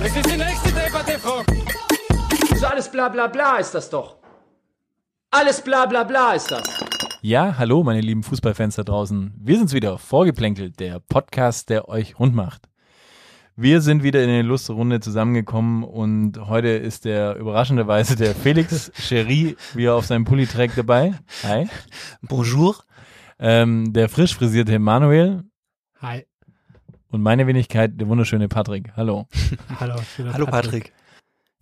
Das ist die nächste Debatte, Frau. So alles bla bla bla ist das doch. Alles bla bla bla ist das. Ja, hallo, meine lieben Fußballfans da draußen. Wir sind's wieder, Vorgeplänkelt, der Podcast, der euch rund macht. Wir sind wieder in eine Lustrunde zusammengekommen und heute ist der überraschenderweise der Felix Cherie, wie er auf seinem Pulli trägt, dabei. Hi. Bonjour. Ähm, der frisch frisierte Manuel Hi. Und meine Wenigkeit, der wunderschöne Patrick. Hallo. Hallo. Hallo Patrick.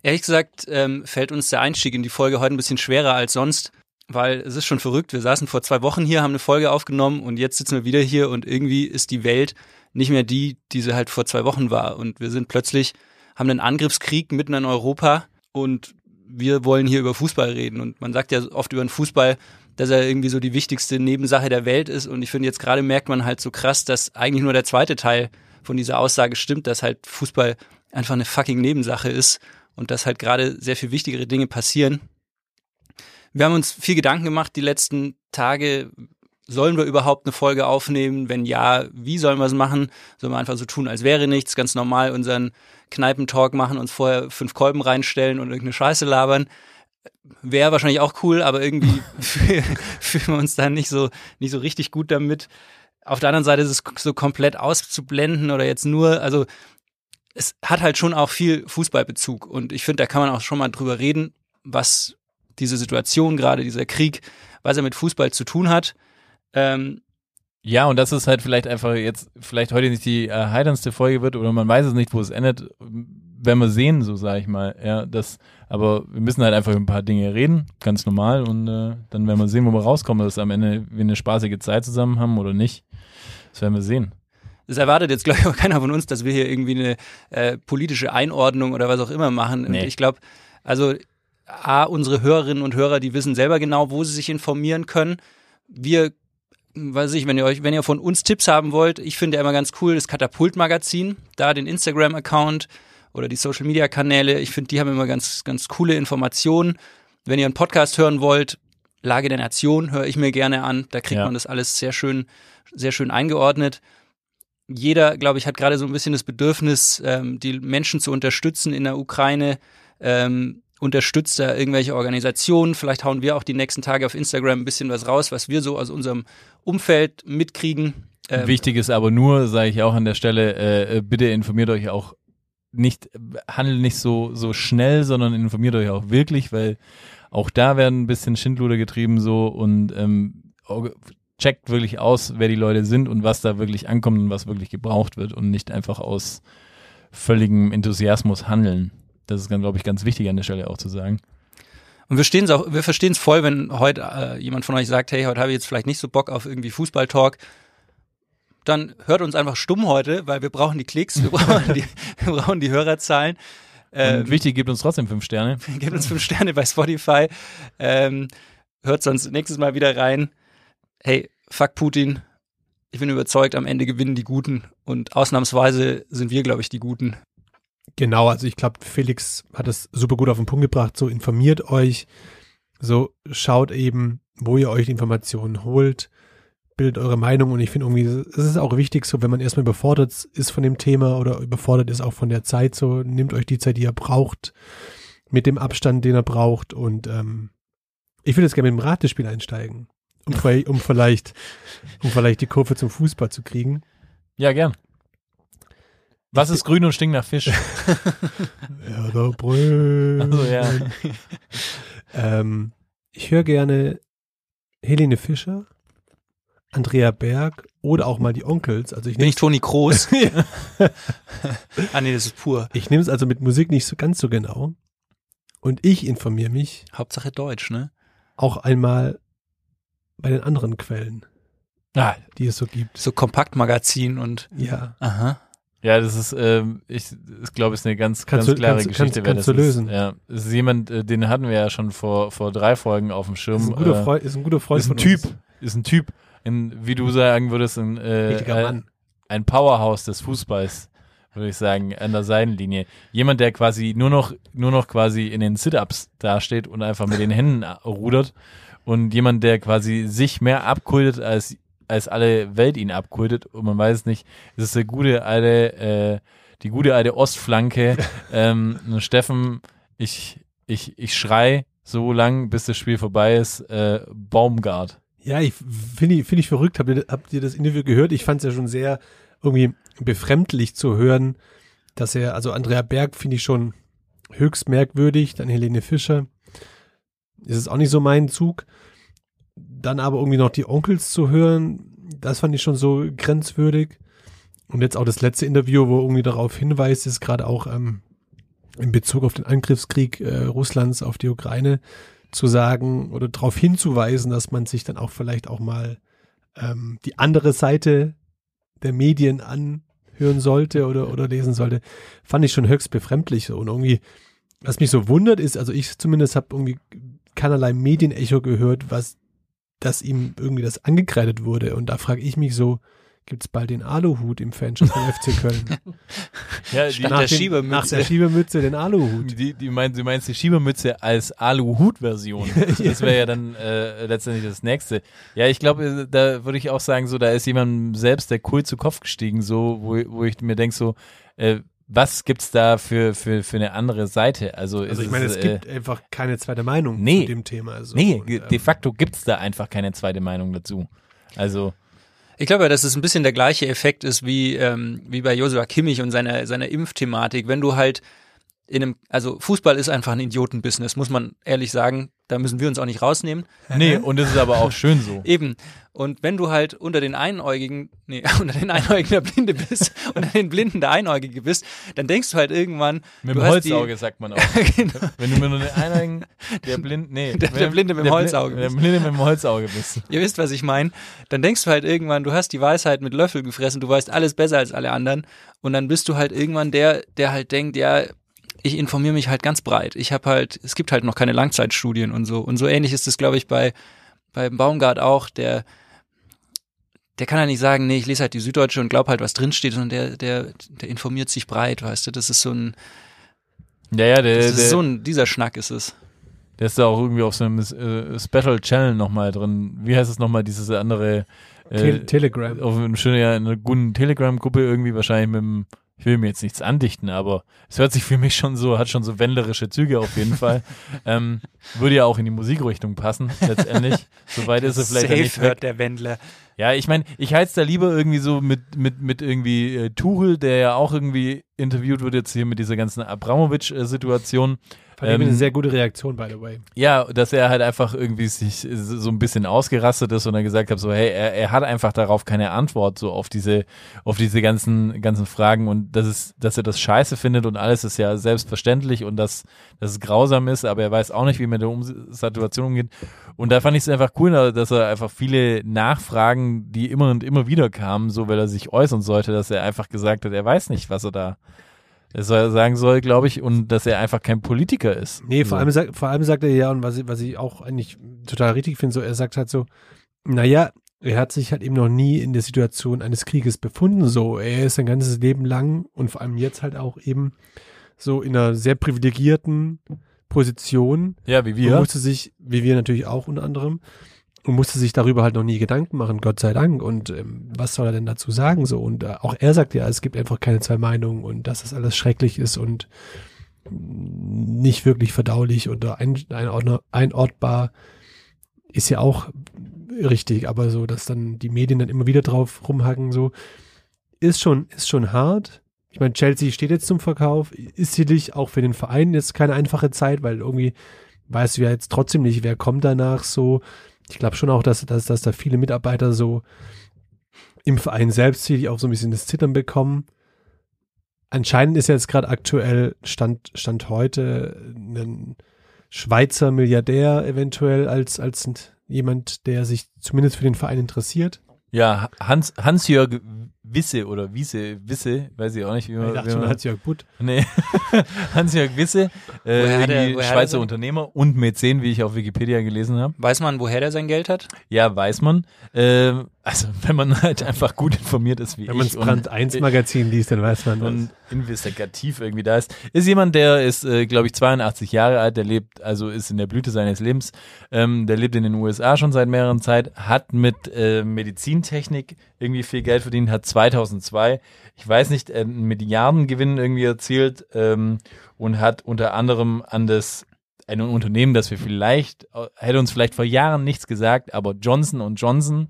Ehrlich gesagt ähm, fällt uns der Einstieg in die Folge heute ein bisschen schwerer als sonst, weil es ist schon verrückt. Wir saßen vor zwei Wochen hier, haben eine Folge aufgenommen und jetzt sitzen wir wieder hier und irgendwie ist die Welt nicht mehr die, die sie halt vor zwei Wochen war. Und wir sind plötzlich, haben einen Angriffskrieg mitten in Europa und wir wollen hier über Fußball reden. Und man sagt ja oft über den Fußball, dass er irgendwie so die wichtigste Nebensache der Welt ist. Und ich finde, jetzt gerade merkt man halt so krass, dass eigentlich nur der zweite Teil von dieser Aussage stimmt, dass halt Fußball einfach eine fucking Nebensache ist und dass halt gerade sehr viel wichtigere Dinge passieren. Wir haben uns viel Gedanken gemacht die letzten Tage. Sollen wir überhaupt eine Folge aufnehmen? Wenn ja, wie sollen wir es machen? Sollen wir einfach so tun, als wäre nichts, ganz normal unseren Kneipentalk machen, uns vorher fünf Kolben reinstellen und irgendeine Scheiße labern? Wäre wahrscheinlich auch cool, aber irgendwie fühl- fühlen wir uns dann nicht so, nicht so richtig gut damit. Auf der anderen Seite ist es so komplett auszublenden oder jetzt nur, also es hat halt schon auch viel Fußballbezug und ich finde, da kann man auch schon mal drüber reden, was diese Situation gerade, dieser Krieg, was er mit Fußball zu tun hat. Ähm, Ja, und das ist halt vielleicht einfach jetzt, vielleicht heute nicht die erheiterndste Folge wird oder man weiß es nicht, wo es endet, werden wir sehen, so sage ich mal. Ja, das, aber wir müssen halt einfach über ein paar Dinge reden, ganz normal und äh, dann werden wir sehen, wo wir rauskommen, dass am Ende wir eine spaßige Zeit zusammen haben oder nicht. Das werden wir sehen. das erwartet jetzt, glaube ich, auch keiner von uns, dass wir hier irgendwie eine äh, politische Einordnung oder was auch immer machen. Nee. ich glaube, also A, unsere Hörerinnen und Hörer, die wissen selber genau, wo sie sich informieren können. Wir, weiß ich, wenn ihr euch, wenn ihr von uns Tipps haben wollt, ich finde ja immer ganz cool das Katapult-Magazin, da den Instagram-Account oder die Social-Media-Kanäle. Ich finde, die haben immer ganz, ganz coole Informationen. Wenn ihr einen Podcast hören wollt, Lage der Nation höre ich mir gerne an. Da kriegt Ja. man das alles sehr schön, sehr schön eingeordnet. Jeder, glaube ich, hat gerade so ein bisschen das Bedürfnis, ähm, die Menschen zu unterstützen in der Ukraine. Ähm, unterstützt da irgendwelche Organisationen. Vielleicht hauen wir auch die nächsten Tage auf Instagram ein bisschen was raus, was wir so aus unserem Umfeld mitkriegen. Ähm, Wichtig ist aber nur, sage ich auch an der Stelle, äh, äh, bitte informiert euch auch nicht, handelt nicht so, so schnell, sondern informiert euch auch wirklich, weil auch da werden ein bisschen Schindluder getrieben so und ähm, checkt wirklich aus, wer die Leute sind und was da wirklich ankommt und was wirklich gebraucht wird und nicht einfach aus völligem Enthusiasmus handeln. Das ist, glaube ich, ganz wichtig an der Stelle auch zu sagen. Und wir stehen's auch, wir verstehen es voll, wenn heute äh, jemand von euch sagt, hey, heute habe ich jetzt vielleicht nicht so Bock auf irgendwie Fußballtalk. Dann hört uns einfach stumm heute, weil wir brauchen die Klicks, wir brauchen die, wir brauchen die Hörerzahlen. Ähm, Und wichtig, gebt uns trotzdem fünf Sterne. Gebt uns fünf Sterne bei Spotify. Ähm, hört sonst nächstes Mal wieder rein. Hey, fuck Putin. Ich bin überzeugt, am Ende gewinnen die Guten. Und ausnahmsweise sind wir, glaube ich, die Guten. Genau, also ich glaube, Felix hat es super gut auf den Punkt gebracht. So informiert euch, so schaut eben, wo ihr euch die Informationen holt, bildet eure Meinung und ich finde irgendwie, es ist auch wichtig, so wenn man erstmal überfordert ist von dem Thema oder überfordert ist auch von der Zeit, so nehmt euch die Zeit, die ihr braucht, mit dem Abstand, den ihr braucht und ähm, ich würde jetzt gerne mit dem Ratespiel einsteigen, um, vielleicht- um vielleicht, um vielleicht die Kurve zum Fußball zu kriegen. Ja, gern. Was ist grün und stinkt nach Fisch? Ja, da Brüll. Also ja. Ähm, ich höre gerne Helene Fischer, Andrea Berg oder auch mal die Onkels. Also ich Bin nehme ich Toni Kroos? ah nee, das ist pur. ich nehme es also mit Musik nicht so ganz so genau. Und ich informiere mich Hauptsache Deutsch, ne? auch einmal bei den anderen Quellen, Ah, die es so gibt. So Kompaktmagazin und Ja, aha. Ja, das ist, ähm, ich, ich glaube, es ist eine ganz, Kannst ganz du- klare kannst Geschichte. kannst- kannst das du ist. lösen. Ja, es ist jemand, äh, den hatten wir ja schon vor, vor drei Folgen auf dem Schirm. Ist ein guter äh, Freund, ist ein guter Freund ist ein von Typ, uns. ist ein Typ, ein, wie du sagen würdest, ein, äh, Richtiger äh, ein Powerhouse des Fußballs, würde ich sagen, an der Seitenlinie. Jemand, der quasi nur noch, nur noch quasi in den Sit-Ups dasteht und einfach mit den Händen rudert und jemand, der quasi sich mehr abkultet als als alle Welt ihn abkultet und man weiß es nicht, es ist der gute alte, äh, die gute alte Ostflanke. ähm, Steffen, ich, ich, ich schrei so lang, bis das Spiel vorbei ist, äh, Baumgart. Ja, ich finde find ich verrückt. Habt ihr, habt ihr das Interview gehört? Ich fand es ja schon sehr irgendwie befremdlich zu hören, dass er, also Andrea Berg finde ich schon höchst merkwürdig, dann Helene Fischer. Ist es auch nicht so mein Zug. Dann aber irgendwie noch die Onkels zu hören, das fand ich schon so grenzwürdig. Und jetzt auch das letzte Interview, wo irgendwie darauf hinweist, ist gerade auch ähm, in Bezug auf den Angriffskrieg äh, Russlands auf die Ukraine zu sagen oder darauf hinzuweisen, dass man sich dann auch vielleicht auch mal ähm, die andere Seite der Medien anhören sollte oder, oder lesen sollte, fand ich schon höchst befremdlich. Und irgendwie, was mich so wundert, ist, also ich zumindest habe irgendwie keinerlei Medienecho gehört, was dass ihm irgendwie das angekreidet wurde. Und da frage ich mich so, gibt es bald den Aluhut im Fanshop von FC Köln? Ja, Statt Nach der dem- Schiebermütze. Nach der Schiebermütze den Aluhut. Die, die meint, du meinst die Schiebermütze als Aluhut-Version. Das wäre ja dann äh, letztendlich das nächste. Ja, ich glaube, äh, da würde ich auch sagen, so, da ist jemand selbst der Kult zu Kopf gestiegen, so, wo, wo ich mir denke, so, äh, was gibt's da für, für, für eine andere Seite? Also, Also ist ich meine, es, es gibt einfach keine zweite Meinung nee. zu dem Thema. Also, nee, und, ähm, de facto gibt's da einfach keine zweite Meinung dazu. Also, Ich glaube, ja, dass es ein bisschen der gleiche Effekt ist wie, ähm, wie bei Josua Kimmich und seiner, seiner Impfthematik. Wenn du halt in einem, also Fußball ist einfach ein Idiotenbusiness, muss man ehrlich sagen. Da müssen wir uns auch nicht rausnehmen. nee, und das ist aber auch schön so. Eben. Und wenn du halt unter den Einäugigen, nee, unter den Einäugigen der Blinde bist, unter den Blinden der Einäugige bist, dann denkst du halt irgendwann, Mit dem hast die- Holzauge sagt man auch. genau. Wenn du mit nur den eineigen, der blind, nee, Der- der Blinde mit dem der Holzauge Der bist. Blinde mit dem Holzauge bist. Ihr wisst, was ich meine. Dann denkst du halt irgendwann, du hast die Weisheit mit Löffel gefressen, du weißt alles besser als alle anderen. Und dann bist du halt irgendwann der, der halt denkt, ja, ich informiere mich halt ganz breit. Ich habe halt, es gibt halt noch keine Langzeitstudien und so. Und so ähnlich ist es, glaube ich, bei, bei Baumgart auch, der, der kann ja nicht sagen, nee, ich lese halt die Süddeutsche und glaub halt, was drinsteht, sondern der, der, der informiert sich breit, weißt du. Das ist so ein, Ja, ja, der, das der, ist so ein, dieser Schnack ist es. der ist da auch irgendwie auf so einem äh, Special Channel nochmal drin. Wie heißt es nochmal, dieses andere Te äh, Telegram. auf einem schönen, ja, in einer guten Telegram-Gruppe irgendwie wahrscheinlich mit dem, ich will mir jetzt nichts andichten, aber es hört sich für mich schon so, hat schon so wendlerische Züge auf jeden Fall. ähm, würde ja auch in die Musikrichtung passen, letztendlich. Soweit ist er vielleicht ja nicht weg. der Wendler. Ja, ich meine, ich halte es da lieber irgendwie so mit, mit, mit irgendwie äh, Tuchel, der ja auch irgendwie interviewt wird jetzt hier mit dieser ganzen Abramowitsch-Situation. Fand ich ähm, eine sehr gute Reaktion, by the way. Ja, dass er halt einfach irgendwie sich so ein bisschen ausgerastet ist und dann gesagt hat, so, hey, er, er hat einfach darauf keine Antwort, so auf diese, auf diese ganzen, ganzen Fragen und das ist, dass er das scheiße findet und alles ist ja selbstverständlich und dass, dass es grausam ist, aber er weiß auch nicht, wie man mit der um Situation umgeht. Und da fand ich es einfach cool, dass er einfach viele Nachfragen, die immer und immer wieder kamen, so weil er sich äußern sollte, dass er einfach gesagt hat, er weiß nicht, was er da er soll sagen soll, glaube ich, und dass er einfach kein Politiker ist. Nee, vor So. allem, sagt, vor allem sagt er ja, und was, ich- was ich auch eigentlich total richtig finde, so, er sagt halt so, naja, er hat sich halt eben noch nie in der Situation eines Krieges befunden, so. Er ist sein ganzes Leben lang und vor allem jetzt halt auch eben so in einer sehr privilegierten Position Ja, wie wir. musste sich, wie wir natürlich auch unter anderem, und musste sich darüber halt noch nie Gedanken machen, Gott sei Dank. Und ähm, was soll er denn dazu sagen? So und äh, auch er sagt ja, es gibt einfach keine zwei Meinungen und dass das alles schrecklich ist und nicht wirklich verdaulich oder ein, einordner- einordbar ist ja auch richtig, aber so, dass dann die Medien dann immer wieder drauf rumhacken, so ist schon, ist schon hart. Ich meine, Chelsea steht jetzt zum Verkauf, ist sicherlich auch für den Verein jetzt keine einfache Zeit, weil irgendwie weißt du ja jetzt trotzdem nicht, wer kommt danach so. Ich glaube schon auch, dass, dass, dass da viele Mitarbeiter so im Verein selbst sicherlich auch so ein bisschen das Zittern bekommen. Anscheinend ist jetzt gerade aktuell Stand, Stand heute ein Schweizer Milliardär eventuell als, als jemand, der sich zumindest für den Verein interessiert. Ja, Hans, Hans-Jörg Wisse oder Wiese, Wisse, weiß ich auch nicht, wie man, Ich dachte schon, man Hans-Jörg Butt. Nee, Hans-Jörg Wisse, äh, Woher hat er- irgendwie woher hat er Schweizer Unternehmer und Mäzen, wie ich auf Wikipedia gelesen habe. Weiß man, woher der sein Geld hat? Ja, weiß man. Ähm, also wenn man halt einfach gut informiert ist wie Wenn man ich das Brand 1 Magazin liest, dann weiß man und das. investigativ irgendwie da ist. Ist jemand, der ist, äh, glaube ich, 82 Jahre alt, der lebt, also ist in der Blüte seines Lebens, ähm, der lebt in den USA schon seit mehreren Zeit, hat mit äh, Medizintechnik irgendwie viel Geld verdient, hat 2002, ich weiß nicht, äh, einen Milliardengewinn irgendwie erzielt ähm, und hat unter anderem an das ein Unternehmen, das wir vielleicht, äh, hätte uns vielleicht vor Jahren nichts gesagt, aber Johnson Johnson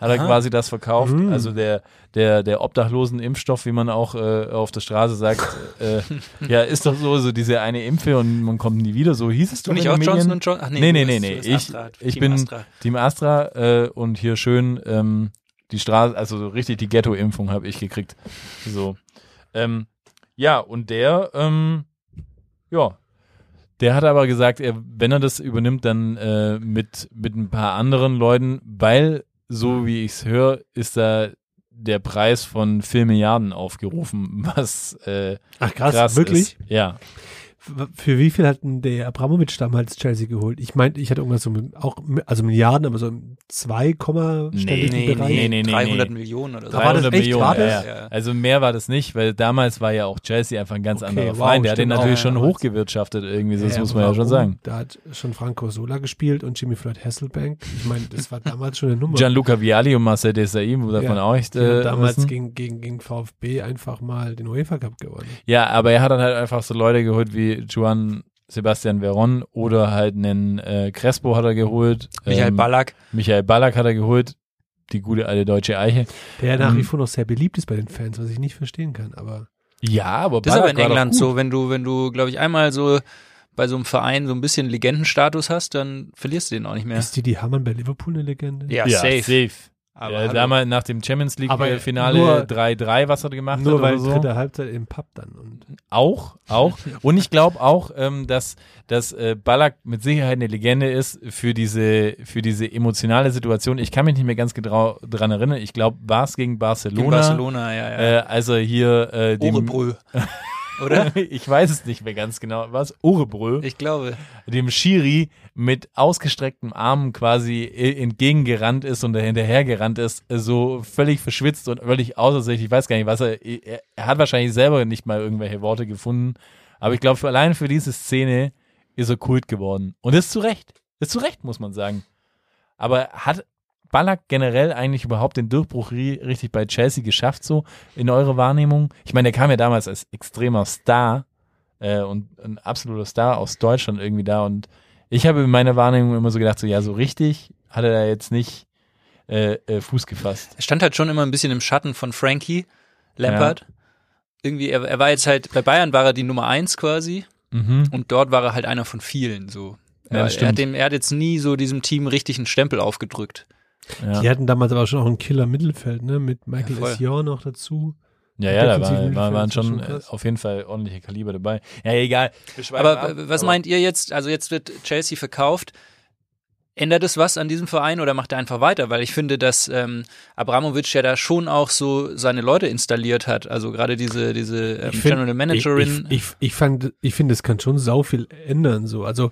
hat er Aha. quasi das verkauft. Mhm. Also der, der, der obdachlosen Impfstoff, wie man auch äh, auf der Straße sagt, äh, ja, ist doch so, so diese eine Impfe und man kommt nie wieder. So hieß es Du doch nicht auch Medien. Johnson Johnson? Nee, nee, nee, nee. bist Ich, Astra, ich Team bin Astra. Team Astra äh, und hier schön ähm, die Straße, also so richtig die Ghetto-Impfung habe ich gekriegt. So. Ähm, ja, und der, ähm, ja, der hat aber gesagt, er, wenn er das übernimmt, dann äh, mit, mit ein paar anderen Leuten, weil, so wie ich es höre, ist da der Preis von 4 Milliarden aufgerufen, was äh, Ach krass, krass wirklich? ist. Ja. Für wie viel hat denn der Abramovic damals Chelsea geholt? Ich meinte, ich hatte irgendwas so, mit- auch, also Milliarden, aber so im 2, stelligen Nee, Bereich. nee, nee, nee, 300 nee. Millionen oder so. Da war das 300 echt, Millionen, war ja, das? ja. Ja. Also mehr war das nicht, weil damals war ja auch Chelsea einfach ein ganz Okay, anderer wow, Verein. Der hat den natürlich auch, schon ja. hochgewirtschaftet irgendwie, das Ja, muss man ja schon sagen. Da hat schon Franco Sola gespielt und Jimmy Floyd Hasselbank. Ich meine, das war damals schon eine Nummer. Gianluca Vialli und Marcel Desailly, wo davon Ja, auch echt äh, damals wissen. gegen, gegen, gegen VfB einfach mal den UEFA Cup gewonnen. Ja, aber er hat dann halt einfach so Leute geholt wie Juan Sebastian Veron oder halt einen äh, Crespo hat er geholt. Michael ähm, Ballack. Michael Ballack hat er geholt. Die gute alte deutsche Eiche. Der nach wie vor noch sehr beliebt ist bei den Fans, was ich nicht verstehen kann. Aber Ja, aber Das ist aber Ballack in England so, wenn du, wenn du, glaube ich, einmal so bei so einem Verein so ein bisschen Legendenstatus hast, dann verlierst du den auch nicht mehr. ist Didi Hamann bei Liverpool eine Legende? Ja, Ja, safe. safe. Aber ja, damals nach dem Champions League Aber äh, Finale nur- 3-3, was er gemacht Nur hat weil oder so. dritte Halbzeit im Pub dann. Und Auch, auch. Und ich glaube auch, ähm, dass, dass äh, Ballack mit Sicherheit eine Legende ist für diese, für diese emotionale Situation. Ich kann mich nicht mehr ganz genau dran erinnern. Ich glaube, war es gegen Barcelona, Gegen Barcelona, ja, ja. Äh, als er hier äh, dem. Oder? ich weiß es nicht mehr ganz genau, was Orebrö, Ich glaube. dem Schiri mit ausgestrecktem Armen quasi entgegengerannt ist und dahinterher gerannt ist, so völlig verschwitzt und völlig außer sich. Ich weiß gar nicht, was er, er, er hat wahrscheinlich selber nicht mal irgendwelche Worte gefunden, aber ich glaube, für, allein für diese Szene ist er Kult geworden. Und das ist zu Recht. Das ist zu Recht, muss man sagen. Aber hat Ballack generell eigentlich überhaupt den Durchbruch ri- richtig bei Chelsea geschafft, so in eurer Wahrnehmung? Ich meine, der kam ja damals als extremer Star äh, und ein absoluter Star aus Deutschland irgendwie da und ich habe in meiner Wahrnehmung immer so gedacht, so ja, so richtig hat er da jetzt nicht äh, äh, Fuß gefasst. Er stand halt schon immer ein bisschen im Schatten von Frankie Lampard. Irgendwie, er, er war jetzt halt, bei Bayern war er die Nummer eins quasi Mhm. und dort war er halt einer von vielen so. Ja, er, hat dem, er hat jetzt nie so diesem Team richtig einen Stempel aufgedrückt. Ja, die hatten damals aber schon auch ein Killer-Mittelfeld, ne? Mit Michael Ja. Essior noch dazu. ja, ja da defensiven war, war, waren ist schon schon äh, auf jeden Fall ordentliche Kaliber dabei. Ja, egal. Aber w- was meint ihr jetzt? Also jetzt wird Chelsea verkauft. Ändert es was an diesem Verein oder macht er einfach weiter? Weil ich finde, dass ähm, Abramovic ja da schon auch so seine Leute installiert hat. Also gerade diese, diese ähm, Ich find- General Managerin. Ich, ich, ich, fand, ich finde, es kann schon sau viel ändern, so. Also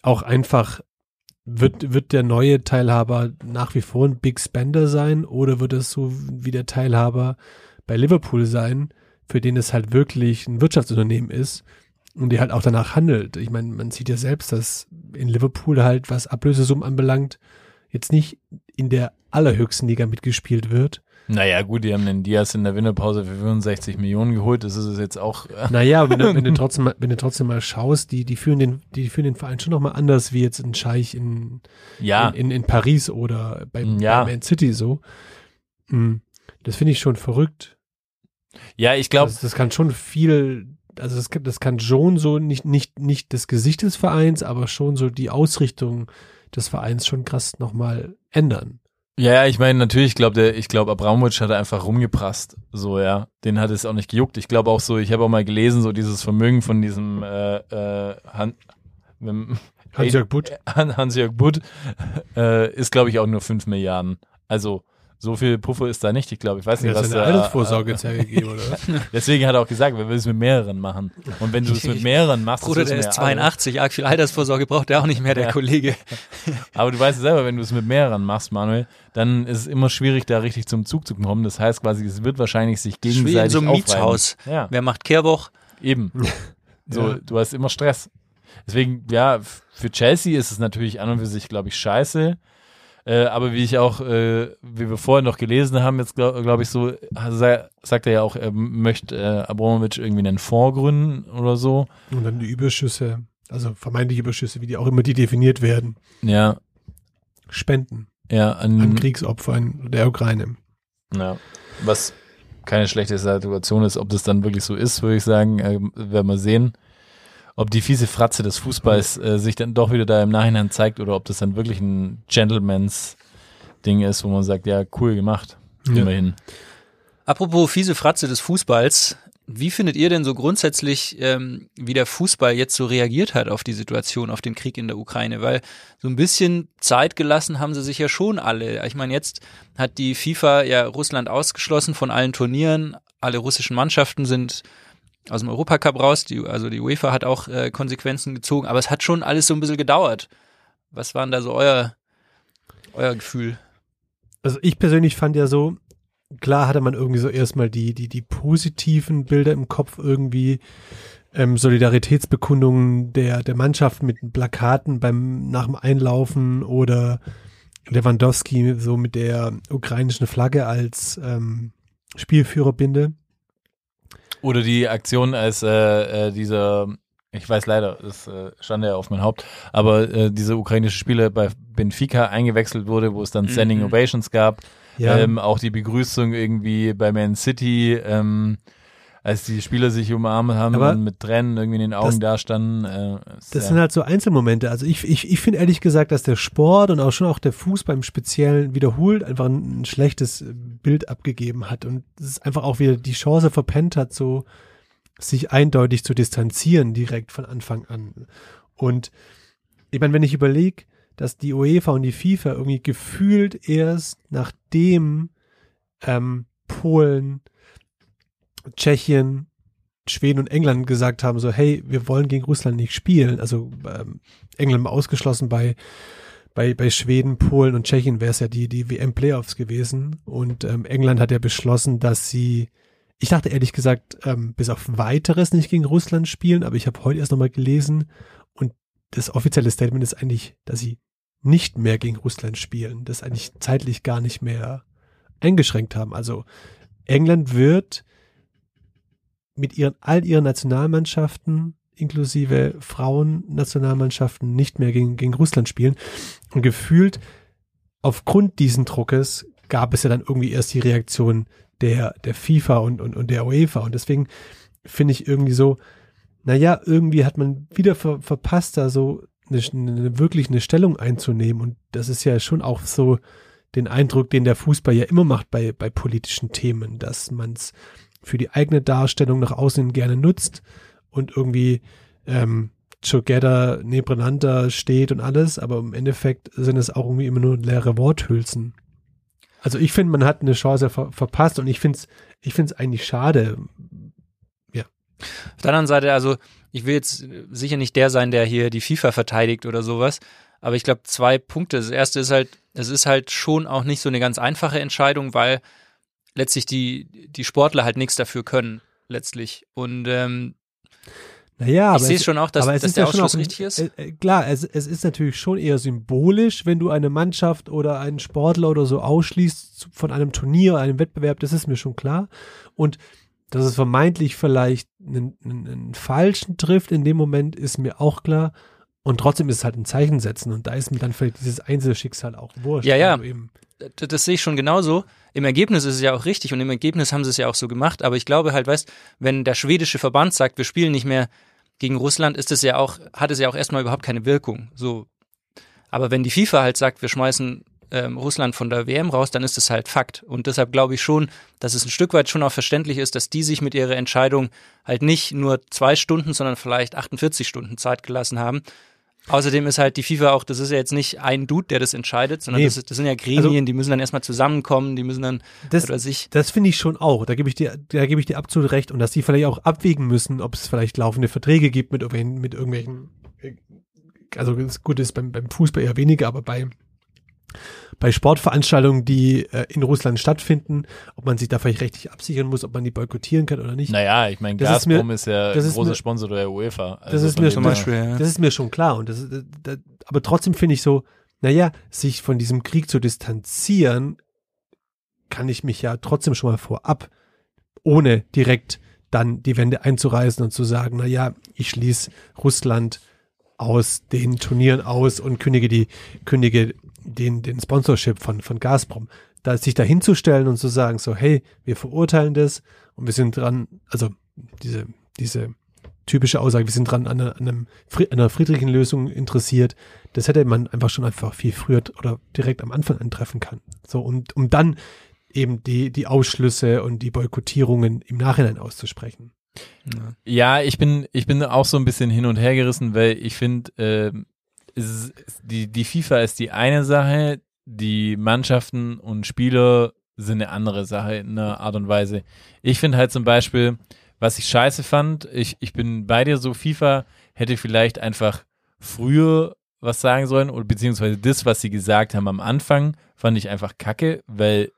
auch einfach, wird, wird der neue Teilhaber nach wie vor ein Big Spender sein oder wird es so wie der Teilhaber bei Liverpool sein, für den es halt wirklich ein Wirtschaftsunternehmen ist und die halt auch danach handelt. Ich meine, man sieht ja selbst, dass in Liverpool halt, was Ablösesummen anbelangt, jetzt nicht in der allerhöchsten Liga mitgespielt wird. Naja, gut, die haben den Diaz in der Winterpause für 65 Millionen geholt. Das ist es jetzt auch. Äh, Naja, wenn du, wenn du trotzdem mal, wenn du trotzdem mal schaust, die, die führen den, die führen den Verein schon nochmal anders wie jetzt ein Scheich in, ja, in, in, in Paris oder bei, Ja. bei Man City so. Hm. Das finde ich schon verrückt. ja, ich glaube, Also das kann schon viel, also das, kann- das kann schon so nicht, nicht, nicht das Gesicht des Vereins, aber schon so die Ausrichtung des Vereins schon krass nochmal ändern. Ja, ja, ich meine, natürlich, ich glaube, ich glaube, Abramovic hat einfach rumgeprasst. So, ja. Den hat es auch nicht gejuckt. Ich glaube auch so, ich habe auch mal gelesen, so dieses Vermögen von diesem äh, äh, Han, Hans-Jörg Butt. Han, Hans-Jörg Butt äh, ist, glaube ich, auch nur 5 Milliarden. Also So viel Puffer ist da nicht. Ich glaube, ich weiß nicht, Ja, was seine da, Altersvorsorge jetzt hergegeben, oder was? Deswegen hat er auch gesagt, wir will es mit mehreren machen. Und wenn du es mit mehreren machst, Bruder, das der ist wir alle. 82, arg viel Altersvorsorge braucht der auch nicht mehr, der Ja. Kollege. Aber du weißt es selber, wenn du es mit mehreren machst, Manuel, dann ist es immer schwierig, da richtig zum Zug zu kommen. Das heißt quasi, es wird wahrscheinlich sich Wie in gegenseitig so einem aufreiben. Mietshaus. Ja, Wer macht Kehrwoch? eben. So, Ja. du hast immer Stress. Deswegen, ja, für Chelsea ist es natürlich an und für sich, glaube ich, scheiße. Äh, aber wie ich auch, äh, wie wir vorher noch gelesen haben, jetzt glaube glaub ich so, sa- sagt er ja auch, er möchte äh, Abramovic irgendwie einen Fonds gründen oder so. Und dann die Überschüsse, also vermeintliche Überschüsse, wie die auch immer die definiert werden, Ja, spenden ja, an an, Kriegsopfer in der Ukraine. Ja, was keine schlechte Situation ist. Ob das dann wirklich so ist, würde ich sagen, äh, werden wir sehen. Ob die fiese Fratze des Fußballs äh, sich dann doch wieder da im Nachhinein zeigt oder ob das dann wirklich ein Gentleman's Ding ist, wo man sagt, ja, cool gemacht. Ja. Immerhin. Apropos fiese Fratze des Fußballs, wie findet ihr denn so grundsätzlich, ähm, wie der Fußball jetzt so reagiert hat auf die Situation, auf den Krieg in der Ukraine? Weil so ein bisschen Zeit gelassen haben sie sich ja schon alle. Ich meine, jetzt hat die FIFA ja Russland ausgeschlossen von allen Turnieren. Alle russischen Mannschaften sind aus dem Europacup raus. Die, also die UEFA hat auch äh, Konsequenzen gezogen. Aber es hat schon alles so ein bisschen gedauert. Was war denn da so euer, euer Gefühl? Also ich persönlich fand ja so, klar hatte man irgendwie so erstmal die, die, die positiven Bilder im Kopf irgendwie, ähm, Solidaritätsbekundungen der, der Mannschaft mit Plakaten beim, nach dem Einlaufen oder Lewandowski so mit der ukrainischen Flagge als ähm, Spielführerbinde. Oder die Aktion, als äh, äh, dieser, ich weiß leider, das äh, stand ja auf mein Haupt, aber äh, dieser ukrainische Spieler bei Benfica eingewechselt wurde, wo es dann Standing Mhm. Ovations gab. Ja, Ähm, auch die Begrüßung irgendwie bei Man City, ähm, als die Spieler sich umarmt haben Aber und mit Tränen irgendwie in den Augen das- dastanden. Äh, Das sind halt so Einzelmomente. Also ich, ich, ich finde ehrlich gesagt, dass der Sport und auch schon auch der Fußball im Speziellen wiederholt einfach ein, ein schlechtes Bild abgegeben hat und es ist einfach auch wieder die Chance verpennt hat, so sich eindeutig zu distanzieren direkt von Anfang an. Und ich meine, wenn ich überlege, dass die UEFA und die FIFA irgendwie gefühlt erst nachdem ähm, Polen, Tschechien, Schweden und England gesagt haben, so hey, wir wollen gegen Russland nicht spielen. Also ähm, England mal ausgeschlossen bei bei, bei Schweden, Polen und Tschechien wäre es ja die, die WM-Playoffs gewesen. Und ähm, England hat ja beschlossen, dass sie, ich dachte ehrlich gesagt, ähm, bis auf weiteres nicht gegen Russland spielen, aber ich habe heute erst nochmal gelesen und das offizielle Statement ist eigentlich, dass sie nicht mehr gegen Russland spielen, das eigentlich zeitlich gar nicht mehr eingeschränkt haben. Also England wird mit ihren, all ihren Nationalmannschaften inklusive Frauen-Nationalmannschaften nicht mehr gegen, gegen Russland spielen. Und gefühlt aufgrund diesen Druckes gab es ja dann irgendwie erst die Reaktion der, der FIFA und, und, und der UEFA. Und deswegen finde ich irgendwie so, naja, irgendwie hat man wieder ver, verpasst, da so eine, eine, wirklich eine Stellung einzunehmen. Und das ist ja schon auch so den Eindruck, den der Fußball ja immer macht bei, bei politischen Themen, dass man es für die eigene Darstellung nach außen gerne nutzt und irgendwie ähm, together nebeneinander steht und alles, aber im Endeffekt sind es auch irgendwie immer nur leere Worthülsen. Also ich finde, man hat eine Chance ver verpasst und ich finde es ich find's eigentlich schade. Auf der anderen Seite, also ich will jetzt sicher nicht der sein, der hier die FIFA verteidigt oder sowas, aber ich glaube zwei Punkte. Das erste ist halt, es ist halt schon auch nicht so eine ganz einfache Entscheidung, weil letztlich die, die Sportler halt nichts dafür können, letztlich. Und ähm, Naja, ich sehe es- schon auch, dass, aber es dass ist der ja Ausschluss auch richtig ist. Äh, äh, klar, es, es ist natürlich schon eher symbolisch, wenn du eine Mannschaft oder einen Sportler oder so ausschließt von einem Turnier, einem Wettbewerb, das ist mir schon klar. Und dass es vermeintlich vielleicht einen, einen, einen falschen trifft in dem Moment, ist mir auch klar. Und trotzdem ist es halt ein Zeichen setzen und da ist mir dann vielleicht dieses Einzelschicksal auch wurscht. Ja, ja. Das, das sehe ich schon genauso. Im Ergebnis ist es ja auch richtig und im Ergebnis haben sie es ja auch so gemacht. Aber ich glaube halt, weißt, wenn der schwedische Verband sagt, wir spielen nicht mehr gegen Russland, ist es ja auch, hat es ja auch erstmal überhaupt keine Wirkung. So. Aber wenn die FIFA halt sagt, wir schmeißen ähm, Russland von der WM raus, dann ist das halt Fakt. Und deshalb glaube ich schon, dass es ein Stück weit schon auch verständlich ist, dass die sich mit ihrer Entscheidung halt nicht nur zwei Stunden, sondern vielleicht 48 Stunden Zeit gelassen haben. Außerdem ist halt die FIFA auch, das ist ja jetzt nicht ein Dude, der das entscheidet, sondern Nee. das, das sind ja Gremien, Also- die müssen dann erstmal zusammenkommen, die müssen dann, Das, oder sich, das finde ich schon auch. Da gebe ich dir, da gebe ich dir absolut recht. Und dass die vielleicht auch abwägen müssen, ob es vielleicht laufende Verträge gibt mit irgendwelchen, mit irgendwelchen, äh, also das Gute ist beim, beim Fußball eher weniger, aber bei, bei Sportveranstaltungen, die äh, in Russland stattfinden, ob man sich da vielleicht rechtlich absichern muss, ob man die boykottieren kann oder nicht. Naja, ich meine, Das ist mir- Gazprom ist, ja das ein ist großer mir- Sponsor der UEFA. Das Also ist von mir schon Beispiel, ja. Das ist mir schon klar. Und das, ist- das, aber trotzdem finde ich so, naja, sich von diesem Krieg zu distanzieren, kann ich mich ja trotzdem schon mal vorab, ohne direkt dann die Wände einzureißen und zu sagen, naja, ich schließe Russland aus den Turnieren aus und kündige die, kündige den, den Sponsorship von, von Gazprom. Da sich da hinzustellen und zu sagen, so, hey, wir verurteilen das und wir sind dran, also diese, diese typische Aussage, wir sind dran an einer, an einem, Fri- einer friedlichen Lösung interessiert, das hätte man einfach schon einfach viel früher oder direkt am Anfang antreffen kann. So, um, um dann eben die, die Ausschlüsse und die Boykottierungen im Nachhinein auszusprechen. Ja, ich bin, ich bin auch so ein bisschen hin und her gerissen, weil ich finde, ähm, es- die, die FIFA ist die eine Sache, die Mannschaften und Spieler sind eine andere Sache in einer Art und Weise. Ich finde halt zum Beispiel, was ich scheiße fand, ich, ich bin bei dir so, FIFA hätte vielleicht einfach früher was sagen sollen, oder beziehungsweise das, was sie gesagt haben am Anfang, fand ich einfach kacke, weil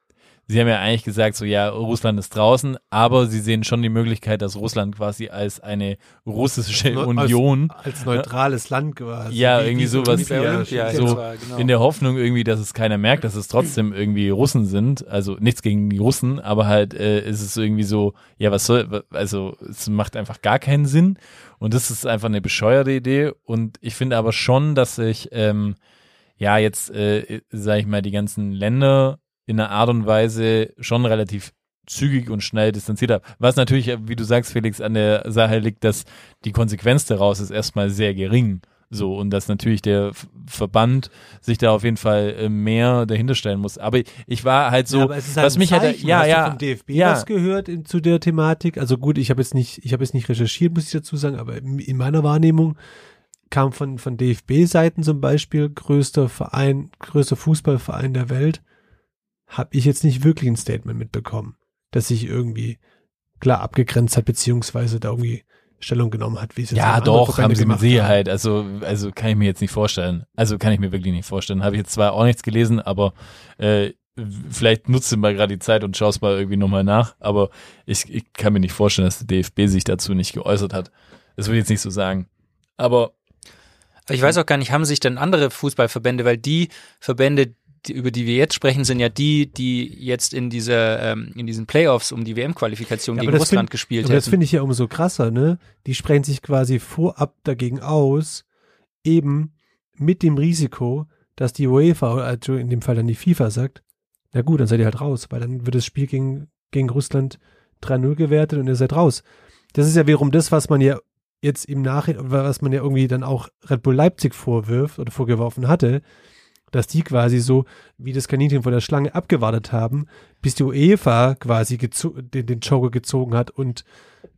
sie haben ja eigentlich gesagt, so ja, Russland ist draußen, aber sie sehen schon die Möglichkeit, dass Russland quasi als eine russische Neu- Union Als, als neutrales Land quasi. Ja, irgendwie sowas. bei Olympia so war, genau. in der Hoffnung irgendwie, dass es keiner merkt, dass es trotzdem irgendwie Russen sind. Also nichts gegen die Russen, aber halt äh, ist es irgendwie so, ja, was soll, also es macht einfach gar keinen Sinn. Und das ist einfach eine bescheuerte Idee. Und ich finde aber schon, dass sich ähm, ja jetzt, äh, sag ich mal, die ganzen Länder in einer Art und Weise schon relativ zügig und schnell distanziert habe. Was natürlich, wie du sagst, Felix, an der Sache liegt, dass die Konsequenz daraus ist erstmal sehr gering. So, und dass natürlich der Verband sich da auf jeden Fall äh, mehr dahinter stellen muss. Aber ich war halt so, ja, aber es ist halt was mich halt, Zeichen. ja, Hast ja, du vom DFB ja. was gehört in, zu der Thematik? Also gut, ich habe jetzt nicht, ich habe jetzt nicht recherchiert, muss ich dazu sagen, aber in in meiner Wahrnehmung kam von, von DFB-Seiten zum Beispiel größter Verein, größter Fußballverein der Welt, habe ich jetzt nicht wirklich ein Statement mitbekommen, dass sich irgendwie klar abgegrenzt hat, beziehungsweise da irgendwie Stellung genommen hat, wie es jetzt Ja, doch, haben sie mit Sicherheit. Also, also kann ich mir jetzt nicht vorstellen. Also kann ich mir wirklich nicht vorstellen. Habe ich jetzt zwar auch nichts gelesen, aber äh, vielleicht nutzt du mal gerade die Zeit und schaust mal irgendwie nochmal nach. Aber ich, ich kann mir nicht vorstellen, dass der DFB sich dazu nicht geäußert hat. Das will ich jetzt nicht so sagen. Aber Ich weiß auch gar nicht, haben sich denn andere Fußballverbände, weil die Verbände, die, über die wir jetzt sprechen, sind ja die, die jetzt in dieser, ähm, in diesen Playoffs um die WM-Qualifikation Ja, gegen Russland find- gespielt Aber das finde ich ja umso krasser, ne? Die sprechen sich quasi vorab dagegen aus, eben mit dem Risiko, dass die UEFA, also in dem Fall dann die FIFA sagt, na gut, dann seid ihr halt raus, weil dann wird das Spiel gegen, gegen Russland 3-0 gewertet und ihr seid raus. Das ist ja wiederum das, was man ja jetzt im Nachhinein, was man ja irgendwie dann auch Red Bull Leipzig vorwirft oder vorgeworfen hatte, dass die quasi so wie das Kaninchen vor der Schlange abgewartet haben, bis die UEFA quasi den, den Joker gezogen hat und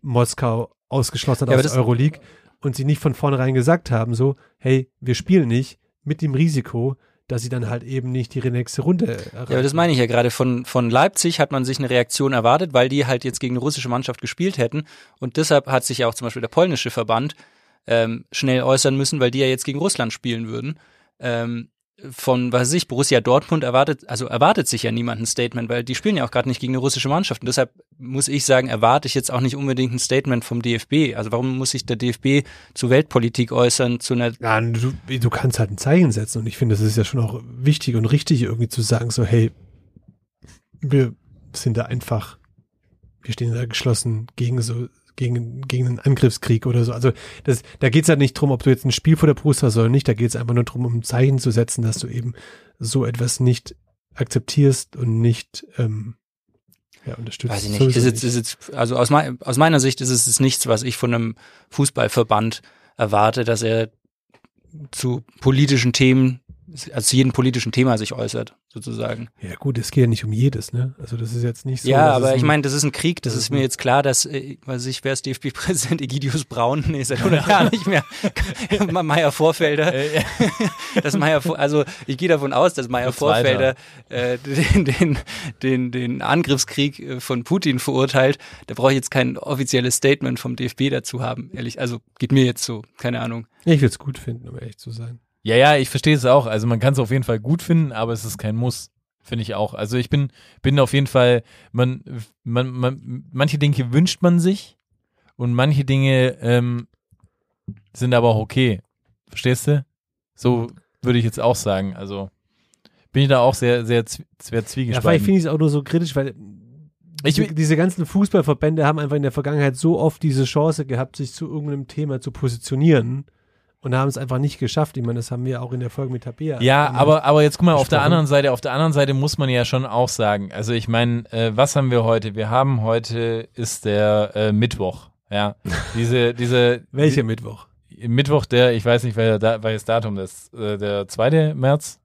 Moskau ausgeschlossen hat Ja, aus der Euroleague und sie nicht von vornherein gesagt haben, so, hey, wir spielen nicht mit dem Risiko, dass sie dann halt eben nicht die nächste Runde erreichen. Ja, aber das meine ich ja gerade. Von, von Leipzig hat man sich eine Reaktion erwartet, weil die halt jetzt gegen eine russische Mannschaft gespielt hätten. Und deshalb hat sich ja auch zum Beispiel der polnische Verband ähm, schnell äußern müssen, weil die ja jetzt gegen Russland spielen würden. Ähm, von, was weiß ich, Borussia Dortmund erwartet, also erwartet sich ja niemand ein Statement, weil die spielen ja auch gerade nicht gegen eine russische Mannschaft. Und deshalb muss ich sagen, erwarte ich jetzt auch nicht unbedingt ein Statement vom DFB. Also warum muss sich der DFB zu Weltpolitik äußern, zu einer Ja, du, du kannst halt ein Zeichen setzen und ich finde, das ist ja schon auch wichtig und richtig irgendwie zu sagen, so, hey, wir sind da einfach, wir stehen da geschlossen gegen so, gegen, gegen einen Angriffskrieg oder so. Also das, da geht's halt nicht drum, ob du jetzt ein Spiel vor der Brust hast oder nicht, da geht's einfach nur drum, um ein Zeichen zu setzen, dass du eben so etwas nicht akzeptierst und nicht ähm, ja, unterstützt. Weiß ich nicht. Ist jetzt, ist jetzt, also aus, mei aus meiner Sicht ist es nichts, was ich von einem Fußballverband erwarte, dass er zu politischen Themen also zu jedem politischen Thema sich äußert, sozusagen. Ja gut, es geht ja nicht um jedes, ne? Also das ist jetzt nicht so. ja, aber ich ein- meine, das ist ein Krieg, das das ist ist mir jetzt klar, dass, äh, weiß ich, wer ist DFB-Präsident? Egidius Braun? Nee, seit 100 Jahren nicht mehr. Meier Vorfelder. Äh, dass Meier, Vor- also ich gehe davon aus, dass Meier. Vorfelder äh, den, den, den, den Angriffskrieg äh, von Putin verurteilt. Da brauche ich jetzt kein offizielles Statement vom DFB dazu haben, ehrlich. Also geht mir jetzt so, keine Ahnung. Ich würde es gut finden, um ehrlich zu sein. Ja, ja, ich verstehe es auch. Also man kann es auf jeden Fall gut finden, aber es ist kein Muss, finde ich auch. Also ich bin, bin auf jeden Fall, man, man, man, manche Dinge wünscht man sich und manche Dinge ähm, sind aber auch okay. Verstehst du? So würde ich jetzt auch sagen. Also bin ich da auch sehr, sehr, sehr Ja, zwiegespalten. finde ich es auch nur so kritisch, weil Ich diese ganzen Fußballverbände haben einfach in der Vergangenheit so oft diese Chance gehabt, sich zu irgendeinem Thema zu positionieren und haben es einfach nicht geschafft. Ich meine, das haben wir auch in der Folge mit Tabea. Ja, gemacht. aber, aber jetzt guck mal, auf der anderen Seite, auf der anderen Seite muss man ja schon auch sagen, also ich meine, äh, was haben wir heute? Wir haben heute ist der äh, Mittwoch, ja. Diese, diese Welcher Mittwoch? die, Mittwoch, der, ich weiß nicht, welches Datum das ist, äh, der 2. März?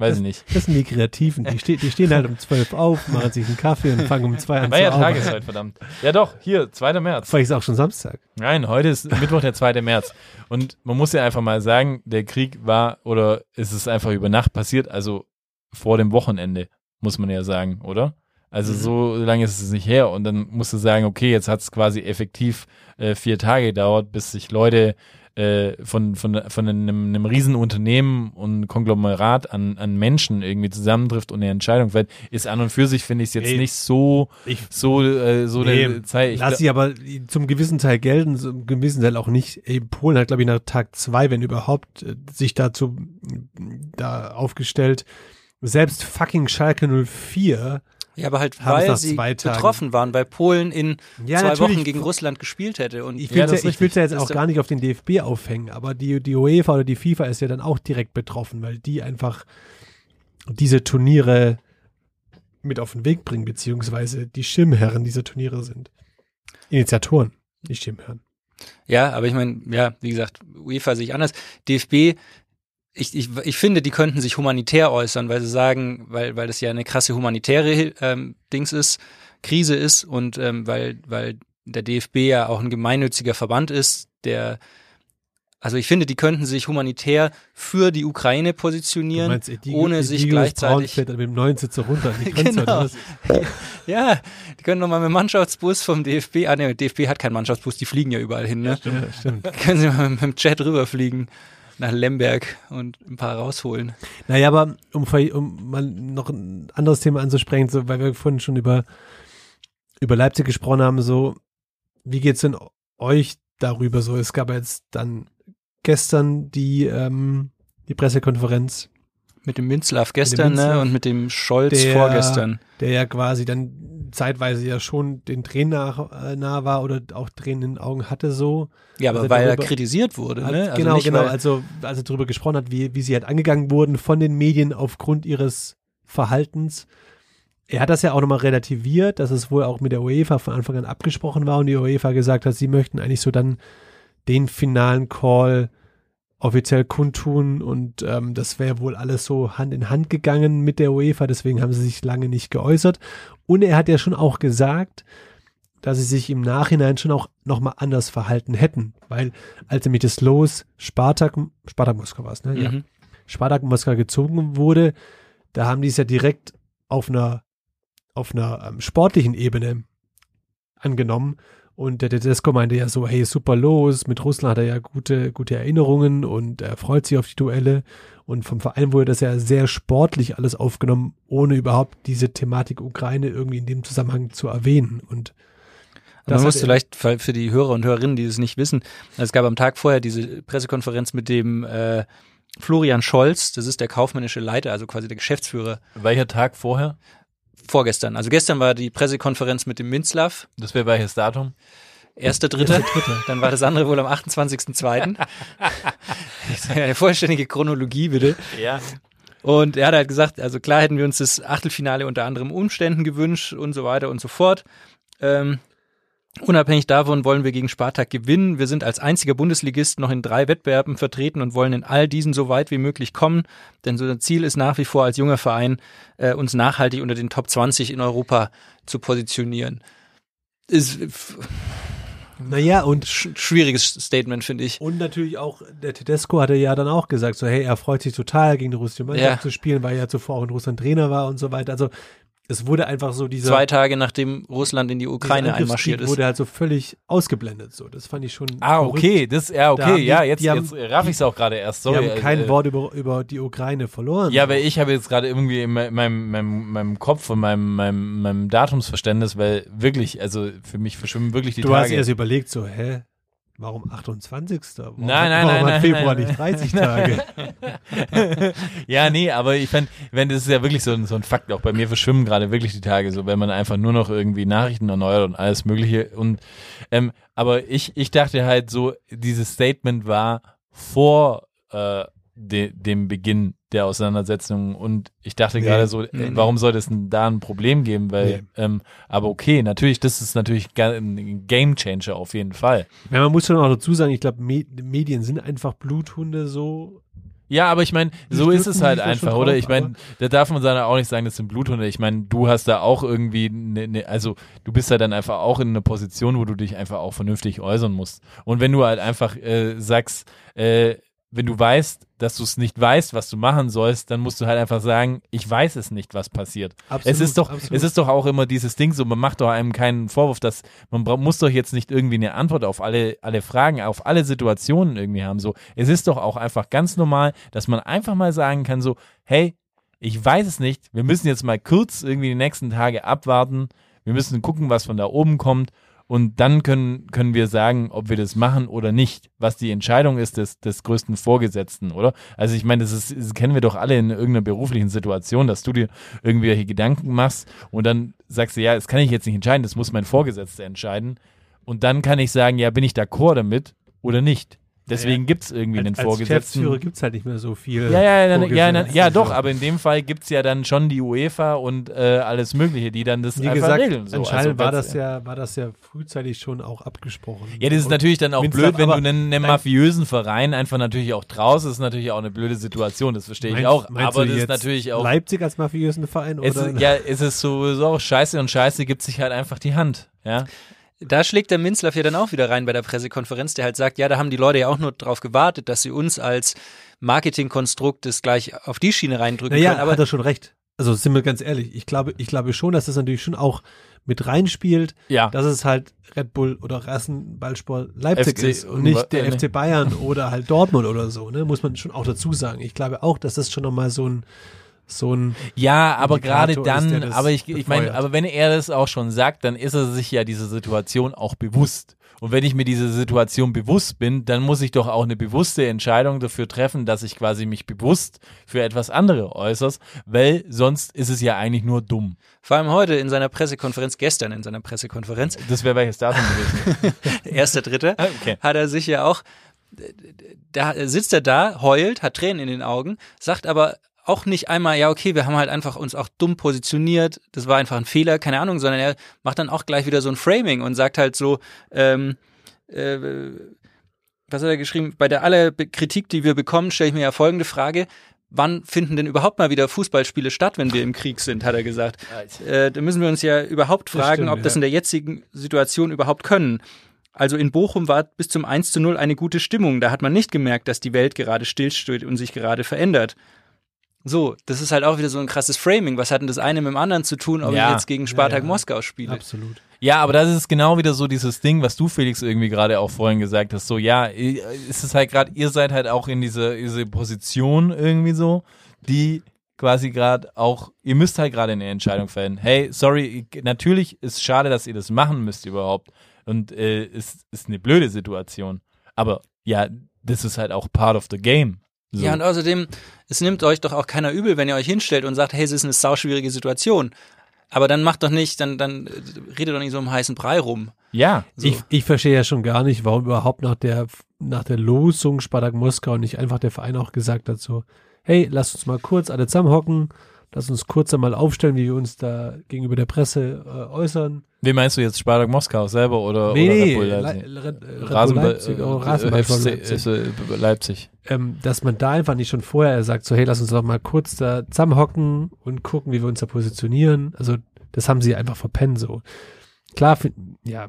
Weiß ich nicht. Das sind die Kreativen. Die, ste die stehen halt um 12 auf, machen sich einen Kaffee und fangen um 2 an zu Welcher Tag arbeiten. ist heute, verdammt? Ja doch, hier, 2. März. Vielleicht ist auch schon Samstag. Nein, heute ist Mittwoch, der 2. März. Und man muss ja einfach mal sagen, der Krieg war oder ist es einfach über Nacht passiert, also vor dem Wochenende, muss man ja sagen, oder? Also so lange ist es nicht her. Und dann musst du sagen, okay, jetzt hat es quasi effektiv äh, vier Tage gedauert, bis sich Leute äh, von, von, von einem, einem Riesenunternehmen und Konglomerat an, an Menschen irgendwie zusammentrifft und eine Entscheidung fällt, ist an und für sich, finde ich es jetzt Nee. nicht so, Ich- so, äh, so Nee, der Zeit. Ich Lass sie aber zum gewissen Teil gelten, zum gewissen Teil auch nicht. Ey, Polen hat, glaube ich, nach Tag zwei, wenn überhaupt, äh, sich dazu da aufgestellt. Selbst fucking Schalke 04 Ja, aber halt, es weil sie betroffen waren, weil Polen in Ja, zwei. Wochen gegen Russland gespielt hätte. Und Ich will das ja, ja jetzt auch gar nicht auf den DFB aufhängen, aber die, die UEFA oder die FIFA ist ja dann auch direkt betroffen, weil die einfach diese Turniere mit auf den Weg bringen, beziehungsweise die Schirmherren dieser Turniere sind. Initiatoren, nicht Schirmherren. Ja, aber ich meine, ja, wie gesagt, UEFA sehe ich anders. DFB, ich, ich, ich finde, die könnten sich humanitär äußern, weil sie sagen, weil, weil das ja eine krasse humanitäre ähm, Dings ist, Krise ist und ähm, weil, weil der DFB ja auch ein gemeinnütziger Verband ist, der also ich finde, die könnten sich humanitär für die Ukraine positionieren, Edigio- ohne sich Edigio Braun gleichzeitig mit dem neuen Sitzer runter die. Genau. Ja, die können nochmal mit dem Mannschaftsbus vom DFB, ah ne, DFB hat keinen Mannschaftsbus, die fliegen ja überall hin, ne? Ja, stimmt. Können sie mal mit dem Jet rüberfliegen nach Lemberg und ein paar rausholen. Naja, aber um, um mal noch ein anderes Thema anzusprechen, so, weil wir vorhin schon über, über Leipzig gesprochen haben, so, wie geht's denn euch darüber so? Es gab jetzt dann gestern die, ähm, die Pressekonferenz, Mit dem Minzlaff gestern Minzlaff, ne, und mit dem Scholz der- vorgestern. der ja quasi dann zeitweise ja schon den Tränen nach, äh, nah war oder auch Tränen in den Augen hatte so. Ja, aber also weil er darüber- kritisiert wurde. Ne? Also genau, genau. Also, als er darüber gesprochen hat, wie, wie sie halt angegangen wurden von den Medien aufgrund ihres Verhaltens. Er hat das ja auch nochmal relativiert, dass es wohl auch mit der UEFA von Anfang an abgesprochen war und die UEFA gesagt hat, sie möchten eigentlich so dann den finalen Call offiziell kundtun und ähm, das wäre wohl alles so Hand in Hand gegangen mit der UEFA, deswegen haben sie sich lange nicht geäußert. Und er hat ja schon auch gesagt, dass sie sich im Nachhinein schon auch nochmal anders verhalten hätten, weil als nämlich das Los Spartak, Spartak Moskau war es, ne? Ja. mhm. Spartak Moskau gezogen wurde, da haben die es ja direkt auf einer, auf einer ähm, sportlichen Ebene angenommen. Und der Tedesco meinte ja so, hey, super los, mit Russland hat er ja gute, gute Erinnerungen und er freut sich auf die Duelle. Und vom Verein wurde das ja sehr sportlich alles aufgenommen, ohne überhaupt diese Thematik Ukraine irgendwie in dem Zusammenhang zu erwähnen. Und Man das muss hat er- vielleicht für für die Hörer und Hörerinnen, die es nicht wissen, es gab am Tag vorher diese Pressekonferenz mit dem äh, Florian Scholz, das ist der kaufmännische Leiter, also quasi der Geschäftsführer, Welcher Tag vorher? Vorgestern. Also gestern war die Pressekonferenz mit dem Minzlaff, Das wäre welches Datum? erster Dritter, dann war das andere wohl am 28.2. Eine vollständige Chronologie bitte. Ja. Und er hat halt gesagt, also klar hätten wir uns das Achtelfinale unter anderen Umständen gewünscht und so weiter und so fort. Ähm, Unabhängig davon wollen wir gegen Spartak gewinnen. Wir sind als einziger Bundesligist noch in drei Wettbewerben vertreten und wollen in all diesen so weit wie möglich kommen. Denn so das Ziel ist nach wie vor als junger Verein, äh, uns nachhaltig unter den Top 20 in Europa zu positionieren. Ist Naja, und sch schwieriges Statement, finde ich. Und natürlich auch, der Tedesco hatte ja dann auch gesagt, so, hey, er freut sich total, gegen die russische Mannschaft Ja. zu spielen, weil er zuvor auch in Russland Trainer war und so weiter. Also, es wurde einfach so dieser, Zwei Tage nachdem Russland in die Ukraine einmarschiert ist. wurde halt so völlig ausgeblendet, so. Das fand ich schon Ah, verrückt. okay, das, ja, Da okay, die- ja, jetzt, haben- jetzt raff ich es auch gerade erst. Sorry. Die haben kein äh, Wort über, über die Ukraine verloren. Ja, weil ich habe jetzt gerade irgendwie in meinem, meinem, meinem, Kopf und meinem, meinem, meinem Datumsverständnis, weil wirklich, also für mich verschwimmen wirklich die du hast Tage. erst überlegt, so, hä? Warum 28.? Warum, Nein, nein, warum nein, hat nein, Februar nein, nicht 30 Tage? ja, nee, aber ich fand, wenn das ist ja wirklich so ein, so ein Fakt, auch bei mir verschwimmen gerade wirklich die Tage, so wenn man einfach nur noch irgendwie Nachrichten erneuert und alles Mögliche. Und ähm, aber ich, ich dachte halt so, dieses Statement war vor äh, de, dem Beginn der Auseinandersetzung und ich dachte Nee. gerade so, äh, Nee, nee. warum sollte es denn da ein Problem geben? Weil, Nee. ähm, aber okay, natürlich, das ist natürlich ein Game Changer auf jeden Fall. ja, man muss schon auch dazu sagen, ich glaube, Me Medien sind einfach Bluthunde so. Ja, aber ich meine, so ist es halt einfach, oder? drauf, Ich meine, da darf man dann auch nicht sagen, das sind Bluthunde. Ich meine, du hast da auch irgendwie, ne, ne, also du bist ja dann einfach auch in einer Position, wo du dich einfach auch vernünftig äußern musst. Und wenn du halt einfach äh, sagst, äh, wenn du weißt, dass du es nicht weißt, was du machen sollst, dann musst du halt einfach sagen, ich weiß es nicht, was passiert. Absolut, es ist doch, absolut. es ist doch auch immer dieses Ding so, man macht doch einem keinen Vorwurf, dass man muss doch jetzt nicht irgendwie eine Antwort auf alle, alle Fragen, auf alle Situationen irgendwie haben. So, es ist doch auch einfach ganz normal, dass man einfach mal sagen kann, so, hey, ich weiß es nicht, wir müssen jetzt mal kurz irgendwie die nächsten Tage abwarten, wir müssen gucken, was von da oben kommt. Und dann können, können wir sagen, ob wir das machen oder nicht, was die Entscheidung ist des, des größten Vorgesetzten, oder? Also ich meine, das, ist, das kennen wir doch alle in irgendeiner beruflichen Situation, dass du dir irgendwelche Gedanken machst und dann sagst du, ja, das kann ich jetzt nicht entscheiden, das muss mein Vorgesetzter entscheiden. Und dann kann ich sagen, ja, bin ich d'accord damit oder nicht? Deswegen gibt es irgendwie einen als, als Vorgesetzten. Geschäftsführer gibt es halt nicht mehr so viel. Ja, ja, dann, ja, Vorgesetzte, ja, doch, aber in dem Fall gibt es ja dann schon die UEFA und äh, alles Mögliche, die dann das Wie einfach gesagt, regeln. So. anscheinend Also war das ja, war das ja frühzeitig schon auch abgesprochen. Ja, das ist Und natürlich dann auch blöd, wenn du einen, einen mafiösen Verein einfach natürlich auch traust. Das ist natürlich auch eine blöde Situation, das verstehe ich auch. Aber das ist natürlich auch. Leipzig als mafiösen Verein Es oder? ist, ja, es ist sowieso auch scheiße und scheiße gibt sich halt einfach die Hand. Ja, Da schlägt der Minzlaff ja dann auch wieder rein bei der Pressekonferenz, der halt sagt, ja, da haben die Leute ja auch nur darauf gewartet, dass sie uns als Marketingkonstrukt das gleich auf die Schiene reindrücken naja, können. Aber hat er schon recht. Also sind wir ganz ehrlich, ich glaube, ich glaube schon, dass das natürlich schon auch mit reinspielt, ja. dass es halt Red Bull oder Rassenballsport Leipzig FC ist und nicht der äh, FC Bayern oder halt Dortmund oder so, ne? Muss man schon auch dazu sagen. Ich glaube auch, dass das schon nochmal so ein so ein Ja, aber gerade ist, dann, das aber ich, ich meine, aber wenn er das auch schon sagt, dann ist er sich ja dieser Situation auch bewusst. Und wenn ich mir diese Situation bewusst bin, dann muss ich doch auch eine bewusste Entscheidung dafür treffen, dass ich quasi mich bewusst für etwas andere äußerst, weil sonst ist es ja eigentlich nur dumm. vor allem heute in seiner Pressekonferenz, gestern in seiner Pressekonferenz, Das wäre welches Datum gewesen. erster Dritte, Okay. hat er sich ja auch, da sitzt er da, heult, hat Tränen in den Augen, sagt aber auch nicht einmal, ja, okay, wir haben halt einfach uns auch dumm positioniert, das war einfach ein Fehler, keine Ahnung, sondern er macht dann auch gleich wieder so ein Framing und sagt halt so, ähm, äh, was hat er geschrieben? Bei der aller Kritik, die wir bekommen, stelle ich mir ja folgende Frage. Wann finden denn überhaupt mal wieder Fußballspiele statt, wenn wir im Krieg sind, hat er gesagt. Äh, da müssen wir uns ja überhaupt Das fragen, stimmt, ob das ja. in der jetzigen Situation überhaupt können. Also in Bochum war bis zum 1 zu 0 eine gute Stimmung. Da hat man nicht gemerkt, dass die Welt gerade stillsteht und sich gerade verändert. So, das ist halt auch wieder so ein krasses Framing. Was hat denn das eine mit dem anderen zu tun, ob Ja. ich jetzt gegen Spartak ja. Moskau spiele? absolut. Ja, aber das ist genau wieder so dieses Ding, was du Felix irgendwie gerade auch vorhin gesagt hast. So, ja, ist es halt gerade, ihr seid halt auch in diese, diese Position irgendwie so, die quasi gerade auch, ihr müsst halt gerade eine Entscheidung fällen. Hey, sorry, ich- natürlich ist schade, dass ihr das machen müsst überhaupt. Und äh, ist, ist eine blöde Situation. Aber ja, das ist halt auch part of the game. So. Ja, und außerdem, es nimmt euch doch auch keiner übel, wenn ihr euch hinstellt und sagt, hey, es ist eine sauschwierige Situation. Aber dann macht doch nicht, dann, dann redet doch nicht so um heißen Brei rum. ja. So. Ich, ich verstehe ja schon gar nicht, warum überhaupt nach der, nach der Losung Spartak Moskau nicht einfach der Verein auch gesagt hat so, hey, lass uns mal kurz alle zusammenhocken, Lass uns kurz einmal aufstellen, wie wir uns da gegenüber der Presse äh, äußern. Wen meinst du jetzt, Spartak Moskau selber oder, Nee, oder Red Bull Le- Leipzig? Le- Red, Leipzig, äh, oh, äh, Rasenball von FC, Leipzig. äh, Leipzig. ähm, dass man da einfach nicht schon vorher sagt, so hey, lass uns doch mal kurz da zusammenhocken und gucken, wie wir uns da positionieren. Also das haben sie einfach verpennt so. Klar, ja,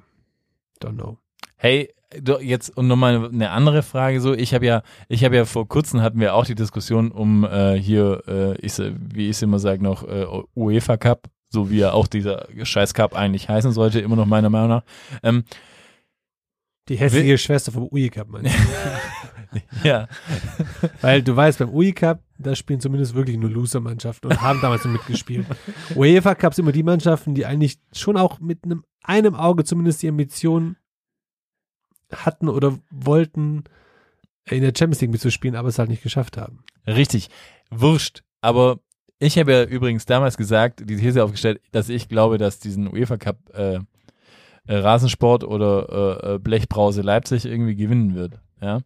don't know. Hey, du, jetzt und nochmal eine andere Frage so. Ich habe ja, ich habe ja vor kurzem hatten wir auch die Diskussion um äh, hier, äh, ich, wie ich es immer sage, noch äh, UEFA Cup, so wie ja auch dieser Scheiß Cup eigentlich heißen sollte, immer noch meiner Meinung nach. Ähm, Die hässliche Schwester vom UI Cup, meine ich. ja, Weil du weißt, beim UI Cup, da spielen zumindest wirklich nur Loser-Mannschaften und haben damals noch mitgespielt. UEFA Cups immer die Mannschaften, die eigentlich schon auch mit einem, einem Auge zumindest die Ambition hatten oder wollten, in der Champions League mitzuspielen, aber es halt nicht geschafft haben. richtig. Wurscht. Aber ich habe ja übrigens damals gesagt, die These aufgestellt, dass ich glaube, dass diesen UEFA Cup äh, äh, Rasensport oder äh, äh, Blechbrause Leipzig irgendwie gewinnen wird. Ja.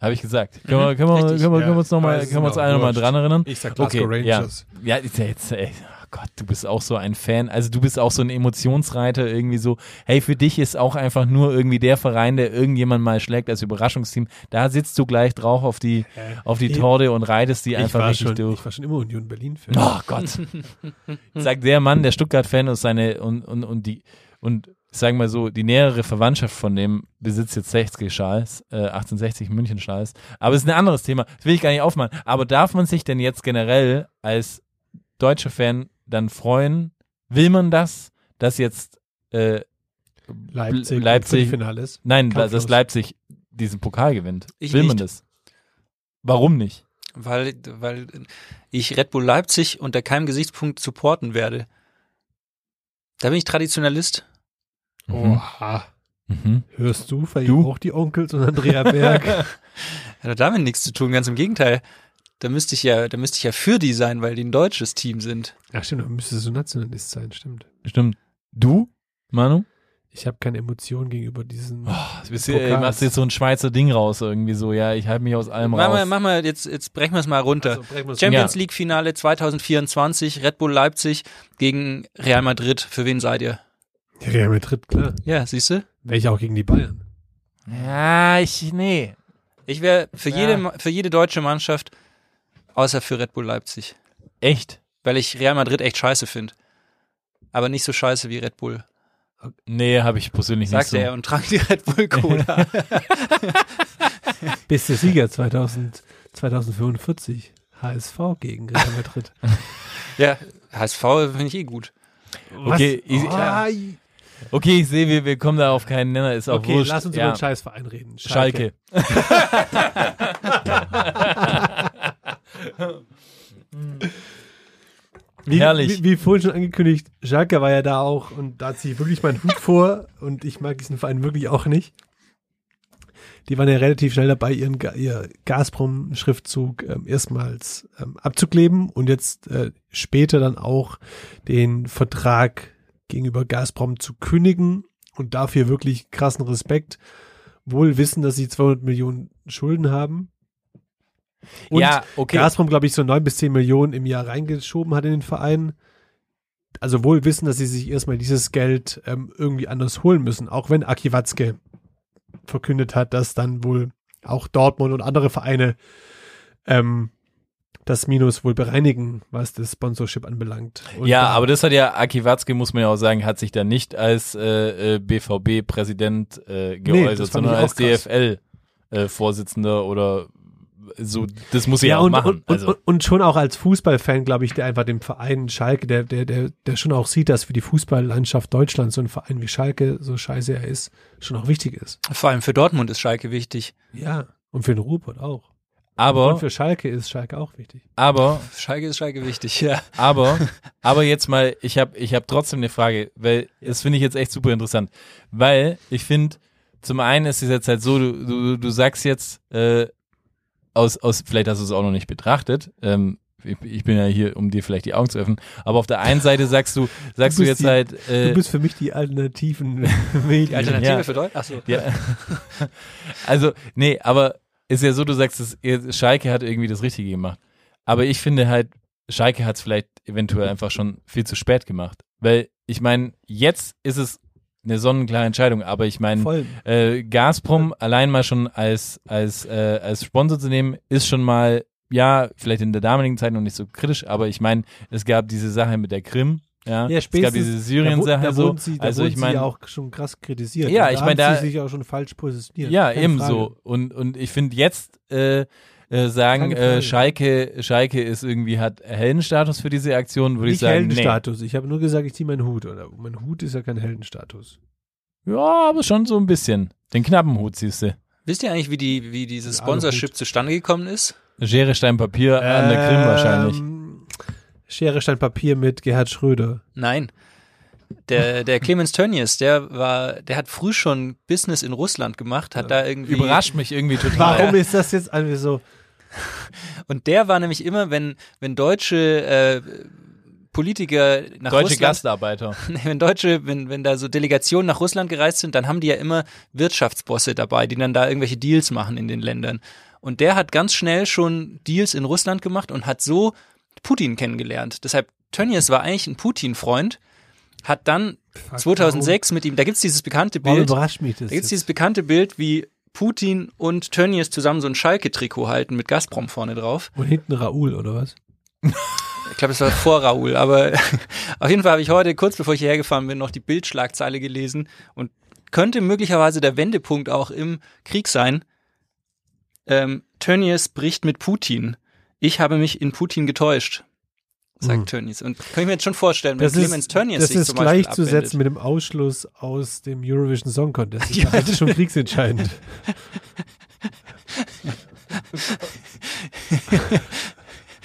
Habe ich gesagt. Können wir, können wir, können wir, können wir uns noch Aber mal, es ist können wir uns alle nochmal dran erinnern? Ich sag Okay, Glasgow ja. Rangers. Ja, ist ja jetzt, ey, oh Gott, du bist auch so ein Fan. Also du bist auch so ein Emotionsreiter irgendwie so. Hey, für dich ist auch einfach nur irgendwie der Verein, der irgendjemand mal schlägt als Überraschungsteam. Da sitzt du gleich drauf auf die, auf die Torte und reitest die einfach richtig schon, durch. ich war schon immer Union Berlin-Fan. Oh Gott. Sagt der Mann, der Stuttgart-Fan ist seine und, und, und die und sagen wir mal so, die nähere Verwandtschaft von dem besitzt jetzt 60 Schals, äh, 1860 München Schals. Aber es ist ein anderes Thema. Das will ich gar nicht aufmachen. Aber darf man sich denn jetzt generell als deutscher Fan dann freuen? Will man das, dass jetzt äh, Leipzig, Leipzig- Finales. nein, Kampflos. dass Leipzig diesen Pokal gewinnt? Ich Will man nicht. das? Warum nicht? Weil, weil ich Red Bull Leipzig unter keinem Gesichtspunkt supporten werde. Da bin ich Traditionalist. Mhm. Oha. Mhm. Hörst du vielleicht Du? auch die Onkels und Andrea Berg? Hat damit nichts zu tun, ganz im Gegenteil. Da müsste ich ja, da müsste ich ja für die sein, weil die ein deutsches Team sind. Ach stimmt, dann müsste so Nationalist sein, stimmt. Stimmt. Du, Manu? Ich habe keine Emotionen gegenüber diesen. Oh, du bist Pokals. hier, machst jetzt so ein Schweizer Ding raus irgendwie so, ja, ich halte mich aus allem Mach raus. mal, mach mal, jetzt, jetzt brechen wir es mal runter. Also, Champions Ja. League Finale 2024, Red Bull Leipzig gegen Real Madrid. Für wen seid ihr? Real Madrid, klar. Ja, siehst du? Welche auch gegen die Bayern. Ja, ich, nee. Ich wäre für Ja. jede, für jede deutsche Mannschaft, außer für Red Bull Leipzig. Echt? Weil ich Real Madrid echt scheiße finde. Aber nicht so scheiße wie Red Bull. Nee, habe ich persönlich nicht Sagt so. er und trank die Red Bull Cola. Beste Sieger 2000, 2045. HSV gegen Real Madrid. ja, HSV finde ich eh gut. Okay, ich, Ah, okay, ich sehe, wir, wir kommen da auf keinen Nenner, ist auch okay, wurscht. lass uns ja. über den Scheißverein reden. Schalke. Wie, Herrlich. Wie, wie vorhin schon angekündigt, Schalke war ja da auch und da ziehe ich wirklich meinen Hut vor und ich mag diesen Verein wirklich auch nicht. Die waren ja relativ schnell dabei, ihren ihr Gazprom-Schriftzug ähm, erstmals ähm, abzukleben und jetzt äh, später dann auch den Vertrag gegenüber Gazprom zu kündigen und dafür wirklich krassen Respekt. Wohl wissen, dass sie 200 Millionen Schulden haben. Und ja, okay. Gazprom, glaube ich, so neun bis zehn Millionen im Jahr reingeschoben hat in den Verein. Also wohl wissen, dass sie sich erstmal dieses Geld ähm, irgendwie anders holen müssen, auch wenn Aki Watzke verkündet hat, dass dann wohl auch Dortmund und andere Vereine ähm, das Minus wohl bereinigen, was das Sponsorship anbelangt. Und ja, aber das hat ja, Aki Watzke, muss man ja auch sagen, hat sich da nicht als äh, äh, BVB-Präsident äh, das geäußert, fand sondern als. DFL-Vorsitzender oder so, das muss er ja, ja, auch und, machen. und, also. und, und schon auch als Fußballfan, glaube ich, der einfach dem Verein Schalke, der, der, der, der schon auch sieht, dass für die Fußballlandschaft Deutschlands so ein Verein wie Schalke, so scheiße er ist, schon auch wichtig ist. Vor allem für Dortmund ist Schalke wichtig. Ja. Und für den Ruhrpott auch. aber, Und für Schalke ist Schalke auch wichtig. aber, Schalke ist Schalke wichtig, ja. aber, aber jetzt mal, ich habe ich hab trotzdem eine Frage, weil das finde ich jetzt echt super interessant. Weil ich finde, zum einen ist es jetzt halt so, du, du, du sagst jetzt, äh, aus, aus, vielleicht hast du es auch noch nicht betrachtet, ähm, ich, ich bin ja hier, um dir vielleicht die Augen zu öffnen, aber auf der einen Seite sagst du, sagst du, bist jetzt die- halt, äh, Du bist für mich die alternativen Medien. Die Alternative Ja. für Deutschland? Achso. Ja. Also, nee, aber ist ja so, du sagst, es, ihr- Schalke hat irgendwie das Richtige gemacht. Aber ich finde halt, Schalke hat es vielleicht eventuell einfach schon viel zu spät gemacht. Weil ich meine, jetzt ist es eine sonnenklare Entscheidung, aber ich meine, Voll. äh, Gazprom allein mal schon als, als, äh, als Sponsor zu nehmen, ist schon mal, ja, vielleicht in der damaligen Zeit noch nicht so kritisch, aber ich meine, es gab diese Sache mit der Krim, ja, Ja, es gab diese da, Syrien-Sache da so, sie, da also ich meine, auch schon krass kritisiert. Ja, ich meine, da- sie sich auch schon falsch positioniert. Ja, Keine eben Frage. so. Und, und ich finde jetzt äh, äh, sagen, äh, Schalke, Schalke ist irgendwie, hat Heldenstatus für diese Aktion, würde ich sagen, nee. Heldenstatus. Ich habe nur gesagt, ich ziehe meinen Hut. Oder mein Hut ist ja kein Heldenstatus. Ja, aber schon so ein bisschen. Den knappen Hut siehst du. Wisst ihr eigentlich, wie, die, wie dieses Ja, Sponsorship zustande gekommen ist? Schere, Stein, Papier an der Krim wahrscheinlich. Ähm, Schere, Stein, Papier mit Gerhard Schröder. Nein. Der, der Clemens Tönnies, der war, der hat früh schon Business in Russland gemacht, hat da irgendwie. Überrascht mich irgendwie total. Warum ist das jetzt irgendwie so? Und der war nämlich immer, wenn, wenn deutsche äh, Politiker nach Deutsche Russland, Gastarbeiter. Wenn Deutsche, wenn, wenn da so Delegationen nach Russland gereist sind, dann haben die ja immer Wirtschaftsbosse dabei, die dann da irgendwelche Deals machen in den Ländern. Und der hat ganz schnell schon Deals in Russland gemacht und hat so Putin kennengelernt. Deshalb, Tönnies war eigentlich ein Putin-Freund, hat dann 2006 mit ihm, da gibt's dieses bekannte Warum Bild, überrascht mich das? da gibt's jetzt? dieses bekannte Bild, wie Putin und Tönnies zusammen so ein Schalke-Trikot halten mit Gazprom vorne drauf. Und hinten Raoul, oder was? Ich glaube, es war vor Raoul, aber auf jeden Fall habe ich heute, kurz bevor ich hierher gefahren bin, noch die Bildschlagzeile gelesen und könnte möglicherweise der Wendepunkt auch im Krieg sein. Ähm, Tönnies bricht mit Putin. Ich habe mich in Putin getäuscht, sagt Hm. Tönnies. Und kann ich mir jetzt schon vorstellen, wenn Das Clemens ist, Tönnies das sich ist gleichzusetzen mit dem Ausschluss aus dem Eurovision Song Contest. Ja, das ist schon kriegsentscheidend.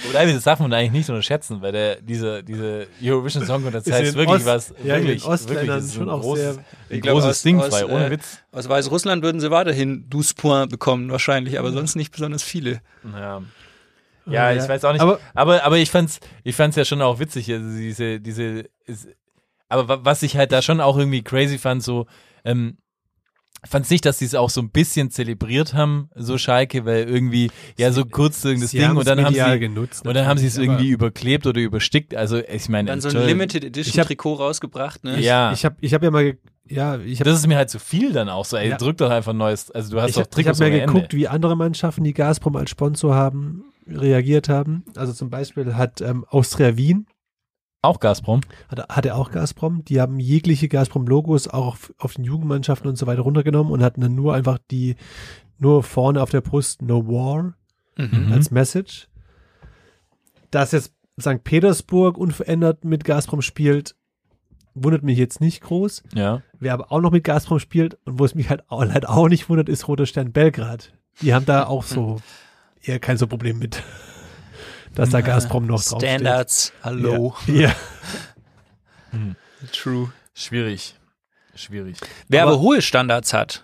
Wobei, das darf man eigentlich nicht unterschätzen, weil der, diese, diese Eurovision Song Contest heißt wirklich Ost- was, ja, wirklich, wirklich, ist schon auch sehr- ein großes aus- Ding aus, frei, ohne äh, Witz. Aus Weißrussland würden sie weiterhin Douze bekommen, wahrscheinlich, aber sonst nicht besonders viele. Ja. Ja, ich weiß auch nicht. Aber- Aber, aber, ich fand's, ich fand's ja schon auch witzig, also diese, diese, ist, aber wa- was ich halt da schon auch irgendwie crazy fand, so, ähm, fand's nicht, dass die es auch so ein bisschen zelebriert haben, so Schalke, weil irgendwie, ja, so kurz irgendein Sie Ding und dann haben sie, genutzt, und dann haben sie es irgendwie überklebt oder überstickt, also ich meine, Dann so ein Limited Edition Ich hab- Trikot rausgebracht, ne? Ja. Ich habe ich hab ja mal, ja, ich habe das ist mir halt zu viel dann auch so, ey, Ja. drück doch einfach ein neues, also du hast ich, doch hab- ich Trikots habe mir geguckt, Ende. wie andere Mannschaften, die Gazprom als Sponsor haben, reagiert haben. Also zum Beispiel hat ähm, Austria Wien, Auch Gazprom. hat, hatte auch Gazprom, die haben jegliche Gazprom-Logos auch auf, auf den Jugendmannschaften und so weiter runtergenommen und hatten dann nur einfach die, nur vorne auf der Brust No War Mhm. als Message. Dass jetzt St. Petersburg unverändert mit Gazprom spielt, wundert mich jetzt nicht groß. Ja. Wer aber auch noch mit Gazprom spielt und wo es mich halt auch, halt auch nicht wundert, ist Roter Stern Belgrad. Die haben da auch so eher kein so Problem mit, dass da Gazprom noch drauf Standards, hallo. Ja. True. Schwierig. Schwierig. Wer aber, Aber- hohe Standards hat,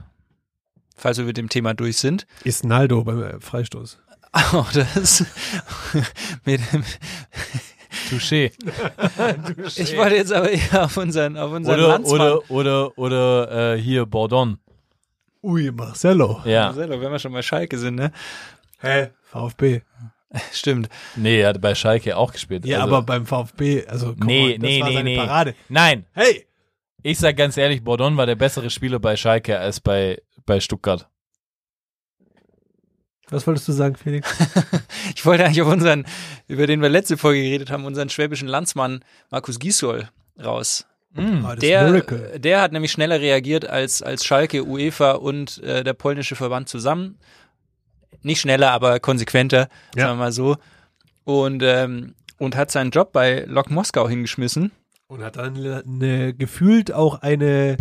falls wir mit dem Thema durch sind, Ist Naldo beim äh, Freistoß. auch das mit, Touché. ich wollte jetzt aber eher auf unseren, auf unseren Oder, Landsmann. oder, oder, oder, äh, hier, Bordon. Ui, Marcelo. Ja. Marcelo, wenn wir schon bei Schalke sind, ne? Hä? VfB. Stimmt. Nee, er hat bei Schalke auch gespielt. Ja, also, aber beim VfB, also komm Nee, on, das nee, war nee, seine nee. Parade. Nein, Hey! ich sag ganz ehrlich, Bordon war der bessere Spieler bei Schalke als bei, bei Stuttgart. Was wolltest du sagen, Felix? Ich wollte eigentlich auf unseren, über den wir letzte Folge geredet haben, unseren schwäbischen Landsmann Markus Gisdol raus. Mm. Das Der, der hat nämlich schneller reagiert als, als Schalke, UEFA und äh, der polnische Verband zusammen. Nicht schneller, aber konsequenter, Ja. sagen wir mal so. Und, ähm, und hat seinen Job bei Lok Moskau hingeschmissen. Und hat dann eine, gefühlt auch eine,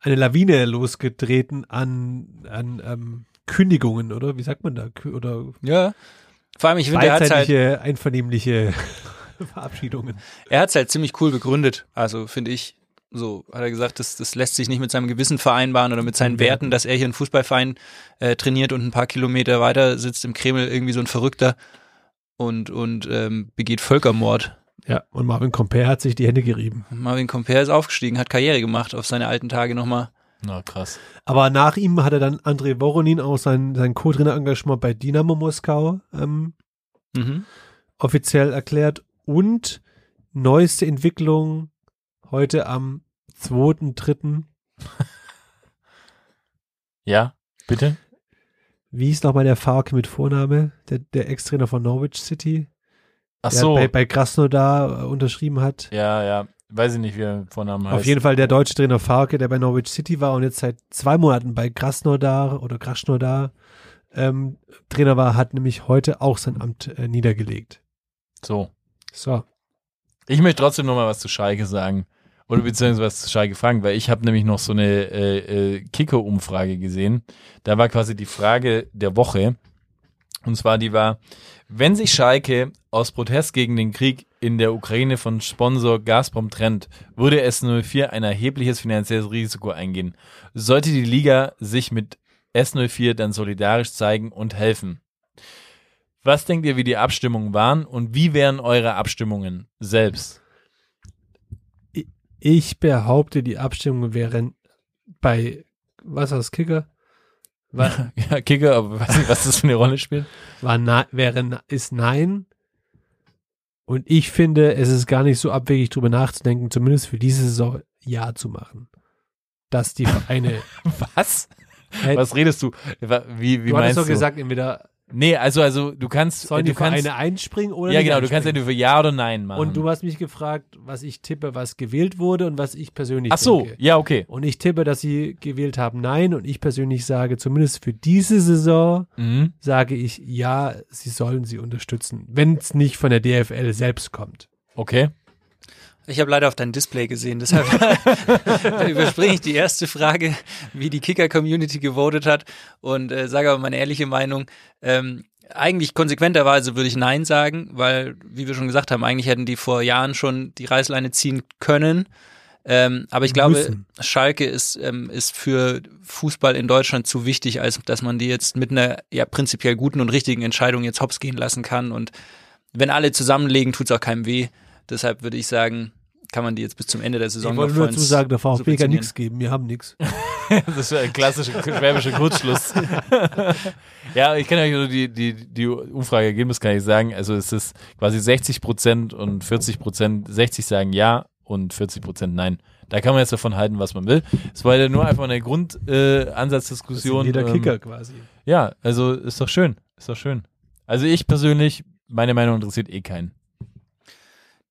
eine Lawine losgetreten an, an ähm, Kündigungen, oder? Wie sagt man da? Oder Ja. Vor allem, ich finde, er hat halt, einvernehmliche Verabschiedungen. er hat's halt ziemlich cool begründet. Also, finde ich. So hat er gesagt, das, das lässt sich nicht mit seinem Gewissen vereinbaren oder mit seinen Werten, dass er hier einen Fußballverein äh, trainiert und ein paar Kilometer weiter sitzt im Kreml irgendwie so ein Verrückter und, und ähm, begeht Völkermord. Ja, und Marvin Comper hat sich die Hände gerieben. Marvin Comper ist aufgestiegen, hat Karriere gemacht auf seine alten Tage nochmal. Na, krass. Aber nach ihm hat er dann André Voronin auch sein, sein Co-Trainer-Engagement bei Dynamo Moskau ähm, Mhm. offiziell erklärt Und neueste Entwicklung heute am 2.3. Ja, bitte? Wie ist nochmal der Farke mit Vorname? Der, der Ex-Trainer von Norwich City, Ach der so. bei, bei Krasnodar äh, unterschrieben hat. ja, ja. Weiß ich nicht, wie er Vornamen heißt. Auf jeden Fall der deutsche Trainer Farke, der bei Norwich City war und jetzt seit zwei Monaten bei Krasnodar oder Krasnodar ähm, Trainer war, hat nämlich heute auch sein Amt äh, niedergelegt. So. So. Ich möchte trotzdem noch mal was zu Schalke sagen. Oder beziehungsweise Schalke fragen, weil ich habe nämlich noch so eine äh, äh, Kicker-Umfrage gesehen. Da war quasi die Frage der Woche. Und zwar die war, wenn sich Schalke aus Protest gegen den Krieg in der Ukraine von Sponsor Gazprom trennt, würde S04 ein erhebliches finanzielles Risiko eingehen. Sollte die Liga sich mit S04 dann solidarisch zeigen und helfen? Was denkt ihr, wie die Abstimmungen waren und wie wären eure Abstimmungen selbst? Ich behaupte, die Abstimmungen wären bei, was war das, Kicker? War, Ja, Kicker, aber weiß nicht, was das für eine Rolle spielt. war na, wäre, ist nein. Und ich finde, es ist gar nicht so abwegig, drüber nachzudenken, zumindest für diese Saison Ja zu machen. Dass die Vereine. Was? Was redest du? Wie, wie du meinst doch du? gesagt, entweder nee, also, also du kannst, sollen du die Vereine kannst, einspringen oder ja genau, du kannst entweder Ja oder Nein machen. Und du hast mich gefragt, was ich tippe, was gewählt wurde und was ich persönlich Ach so, denke. ja okay. Und ich tippe, dass sie gewählt haben Nein und ich persönlich sage, zumindest für diese Saison Mhm. sage ich Ja, sie sollen sie unterstützen, wenn es nicht von der DFL selbst kommt. Okay. Ich habe leider auf dein Display gesehen, deshalb überspringe ich die erste Frage, wie die Kicker-Community gewotet hat und äh, sage aber meine ehrliche Meinung. Ähm, eigentlich konsequenterweise würde ich Nein sagen, weil, wie wir schon gesagt haben, eigentlich hätten die vor Jahren schon die Reißleine ziehen können. Ähm, aber ich glaube, Müssen. Schalke ist, ähm, ist für Fußball in Deutschland zu wichtig, als dass man die jetzt mit einer ja prinzipiell guten und richtigen Entscheidung jetzt hops gehen lassen kann. Und wenn alle zusammenlegen, tut's auch keinem weh. Deshalb würde ich sagen, kann man die jetzt bis zum Ende der Saison Ich wollte noch nur vollends dazu sagen, der VfB kann nichts geben, wir haben nichts. Das ist ein klassischer schwäbischer Kurzschluss. ja, ich kann euch nur die, die, die Umfrage Ergebnis kann ich sagen. Also es ist quasi 60 Prozent und 40 Prozent, 60 sagen ja und 40 Prozent nein. Da kann man jetzt davon halten, was man will. Es war ja nur einfach eine Grundansatzdiskussion. Äh, jeder Ähm, Kicker quasi. Ja, also ist doch schön. Ist doch schön. Also ich persönlich, meine Meinung interessiert eh keinen.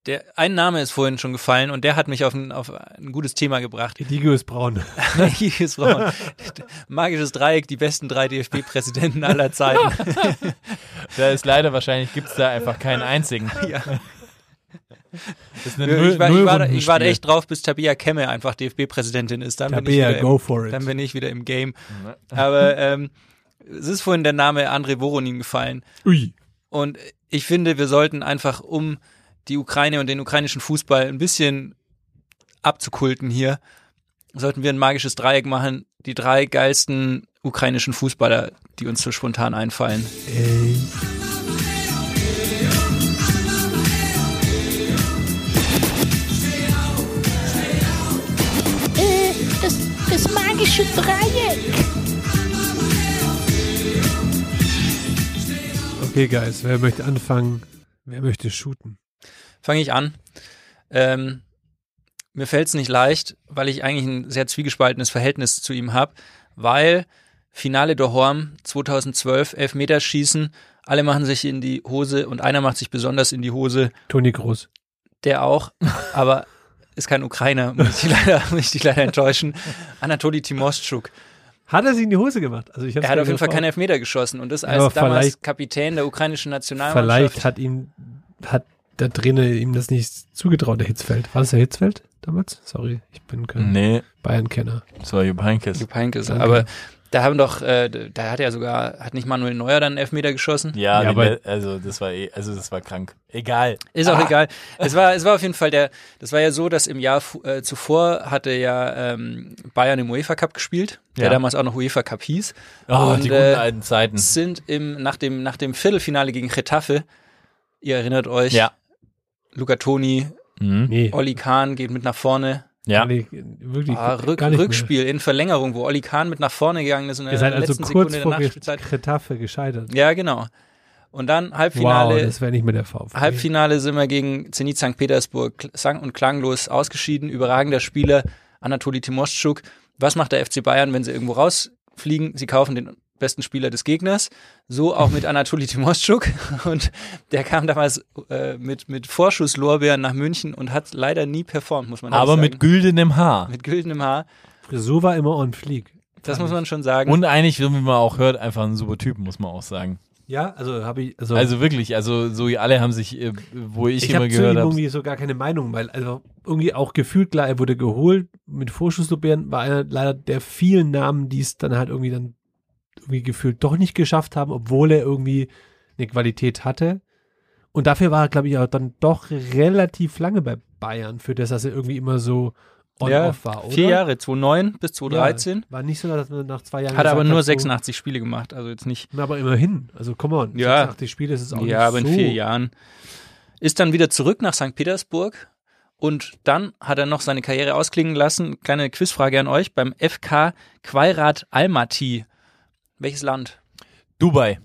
Der, ein Name ist vorhin schon gefallen und der hat mich auf ein, auf ein gutes Thema gebracht. Edigo ist braun. Magisches Frauen. Magisches Dreieck, die besten drei DFB-Präsidenten aller Zeiten. Da ist leider wahrscheinlich, gibt's da einfach keinen einzigen. Ja. Das ist eine Null, Ich, war, ich, war, ich warte echt drauf, bis Tabia Kemme einfach DFB-Präsidentin ist. Dann bin, ich Tabea, wieder go im, for it. dann bin ich wieder im Game. Aber ähm, es ist vorhin der Name André Voronin gefallen. Ui. Und ich finde, wir sollten einfach, um die Ukraine und den ukrainischen Fußball ein bisschen abzukulten hier, sollten wir ein magisches Dreieck machen. Die drei geilsten ukrainischen Fußballer, die uns so spontan einfallen. Ey. Äh, das, das magische Dreieck. Okay, Guys, wer möchte anfangen? Wer möchte shooten? Fange ich an. Ähm, mir fällt es nicht leicht, weil ich eigentlich ein sehr zwiegespaltenes Verhältnis zu ihm habe, weil Finale der Horm 2012, Elfmeterschießen, alle machen sich in die Hose und einer macht sich besonders in die Hose, Toni Groß. der auch, aber ist kein Ukrainer, muss ich leider, muss ich dich leider enttäuschen. Anatoli Timoschuk. Hat er sich in die Hose gemacht? Also ich Er hat auf jeden Fall keinen Elfmeter geschossen und das Ja, als damals Kapitän der ukrainischen Nationalmannschaft. Vielleicht hat ihm, hat der Trainer ihm das nicht zugetraut, der Hitzfeld. War das der Hitzfeld damals? Sorry, ich bin kein Nee, Bayern-Kenner. das war Jupp Heynckes. Jupp Heynckes. Aber da haben doch, äh, da hat er sogar, hat nicht Manuel Neuer dann einen Elfmeter geschossen? Ja, Ja, aber- also das war eh, also das war krank. Egal. Ist auch egal. Es war, es war auf jeden Fall der, das war ja so, dass im Jahr äh, zuvor hatte ja ähm, Bayern im UEFA Cup gespielt, der Ja. damals auch noch UEFA Cup hieß. Oh, Und, die guten äh, alten Zeiten. Sind im, nach dem, nach dem Viertelfinale gegen Getafe, ihr erinnert euch, Ja. Luca Toni, Mhm. Nee. Olli Kahn geht mit nach vorne. Ja. Nee, wirklich Ah, Rück, gar nicht Rückspiel in Verlängerung, wo Olli Kahn mit nach vorne gegangen ist in Mehr. der Ihr seid also letzten kurz Sekunde der vor Nachspielzeit. Kretafe gescheitert. Ja, genau. Und dann Wow, Halbfinale. das wäre nicht mehr der VfB. Halbfinale sind wir gegen Zenit St. Petersburg sang- und klanglos ausgeschieden. Überragender Spieler, Anatoli Timoschuk. Was macht der FC Bayern, wenn sie irgendwo rausfliegen? Sie kaufen den besten Spieler des Gegners. So auch mit Anatoli Timoschuk. Und der kam damals äh, mit, mit Vorschusslorbeeren nach München und hat leider nie performt, muss man Aber sagen. mit güldenem Haar. mit güldenem Haar. Frisur war immer on fleek. Das muss man schon sagen. Und eigentlich, wie man auch hört, einfach ein super Typ, muss man auch sagen. Ja, also habe ich, also, Also wirklich, also so alle haben sich, äh, wo ich, ich immer ihm gehört habe, irgendwie so gar keine Meinung, weil also irgendwie auch gefühlt klar, er wurde geholt mit Vorschusslorbeeren, war einer leider der vielen Namen, die es dann halt irgendwie dann irgendwie gefühlt doch nicht geschafft haben, obwohl er irgendwie eine Qualität hatte. Und dafür war er, glaube ich, auch dann doch relativ lange bei Bayern, für das, dass er irgendwie immer so ja, on-off war, oder? vier Jahre, 2009 bis 2013. Ja, war nicht so, dass man nach zwei Jahren Hat aber nur so, 86 Spiele gemacht, also jetzt nicht. Aber immerhin. Also, come on. Ja. 86 Spiele ist es auch nicht Ja, aber in so. vier Jahren. Ist dann wieder zurück nach St. Petersburg und dann hat er noch seine Karriere ausklingen lassen. Kleine Quizfrage an euch beim FK Quairat Almaty. Welches Land? Dubai,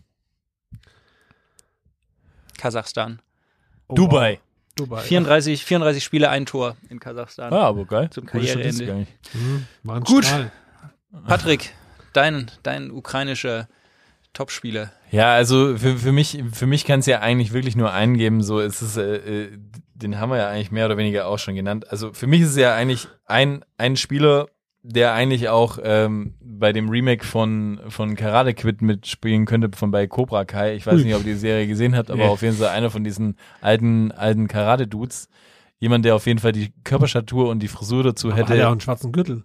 Kasachstan. Oh, Dubai. Wow. Dubai. 34, 34 Spiele, ein Tor in Kasachstan. Ah, aber geil. Zum Karriereende. Mhm, Gut. Patrick, dein, dein ukrainischer Topspieler. Ja, also für, für mich, für mich kann es ja eigentlich wirklich nur einen geben. So, es ist, äh, äh, den haben wir ja eigentlich mehr oder weniger auch schon genannt. Also für mich ist es ja eigentlich ein, ein Spieler, der eigentlich auch ähm, bei dem Remake von, von Karate Kid mitspielen könnte, von bei Cobra Kai. Ich weiß nicht, ob ihr die Serie gesehen habt, aber Nee. auf jeden Fall einer von diesen alten, alten Karate-Dudes. Jemand, der auf jeden Fall die Körperstatur und die Frisur dazu Aber hätte. hat er auch einen schwarzen Gürtel.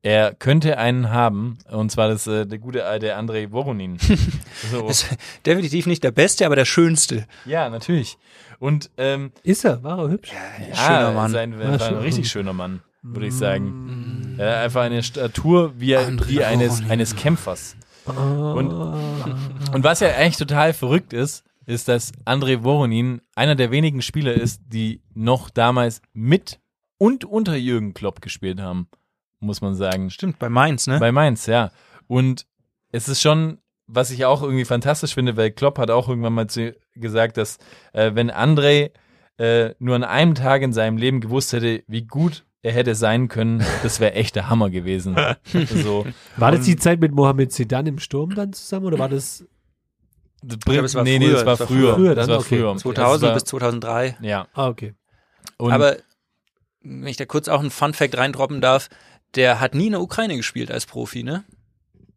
Er könnte einen haben, und zwar das, äh, der gute alte Andrei Voronin. so. Ist definitiv nicht der Beste, aber der schönste. Ja, natürlich. Und ähm, Ist er? War er hübsch? ja, schöner Mann. Sein, Ja, war ein schön. richtig schöner Mann, würde ich sagen. Er hat einfach eine Statur wie, er- Andrei die eines, eines Kämpfers. Und, und was ja eigentlich total verrückt ist, ist, dass Andrei Voronin einer der wenigen Spieler ist, die noch damals mit und unter Jürgen Klopp gespielt haben, muss man sagen. Stimmt, bei Mainz, ne? Bei Mainz, ja. Und es ist schon, was ich auch irgendwie fantastisch finde, weil Klopp hat auch irgendwann mal zu, gesagt, dass äh, wenn André äh, nur an einem Tag in seinem Leben gewusst hätte, wie gut er hätte sein können, das wäre echt der Hammer gewesen. so. War das die Zeit mit Mohamed Zidane im Sturm dann zusammen oder war das Das glaube, es war nee, nee, früher, das war es war früher. früher das dann, war okay. früher. 2000 Das war, bis 2003. Ja. Ah, okay. Und Aber wenn ich da kurz auch einen Fun-Fact reindroppen darf, der hat nie in der Ukraine gespielt als Profi, ne?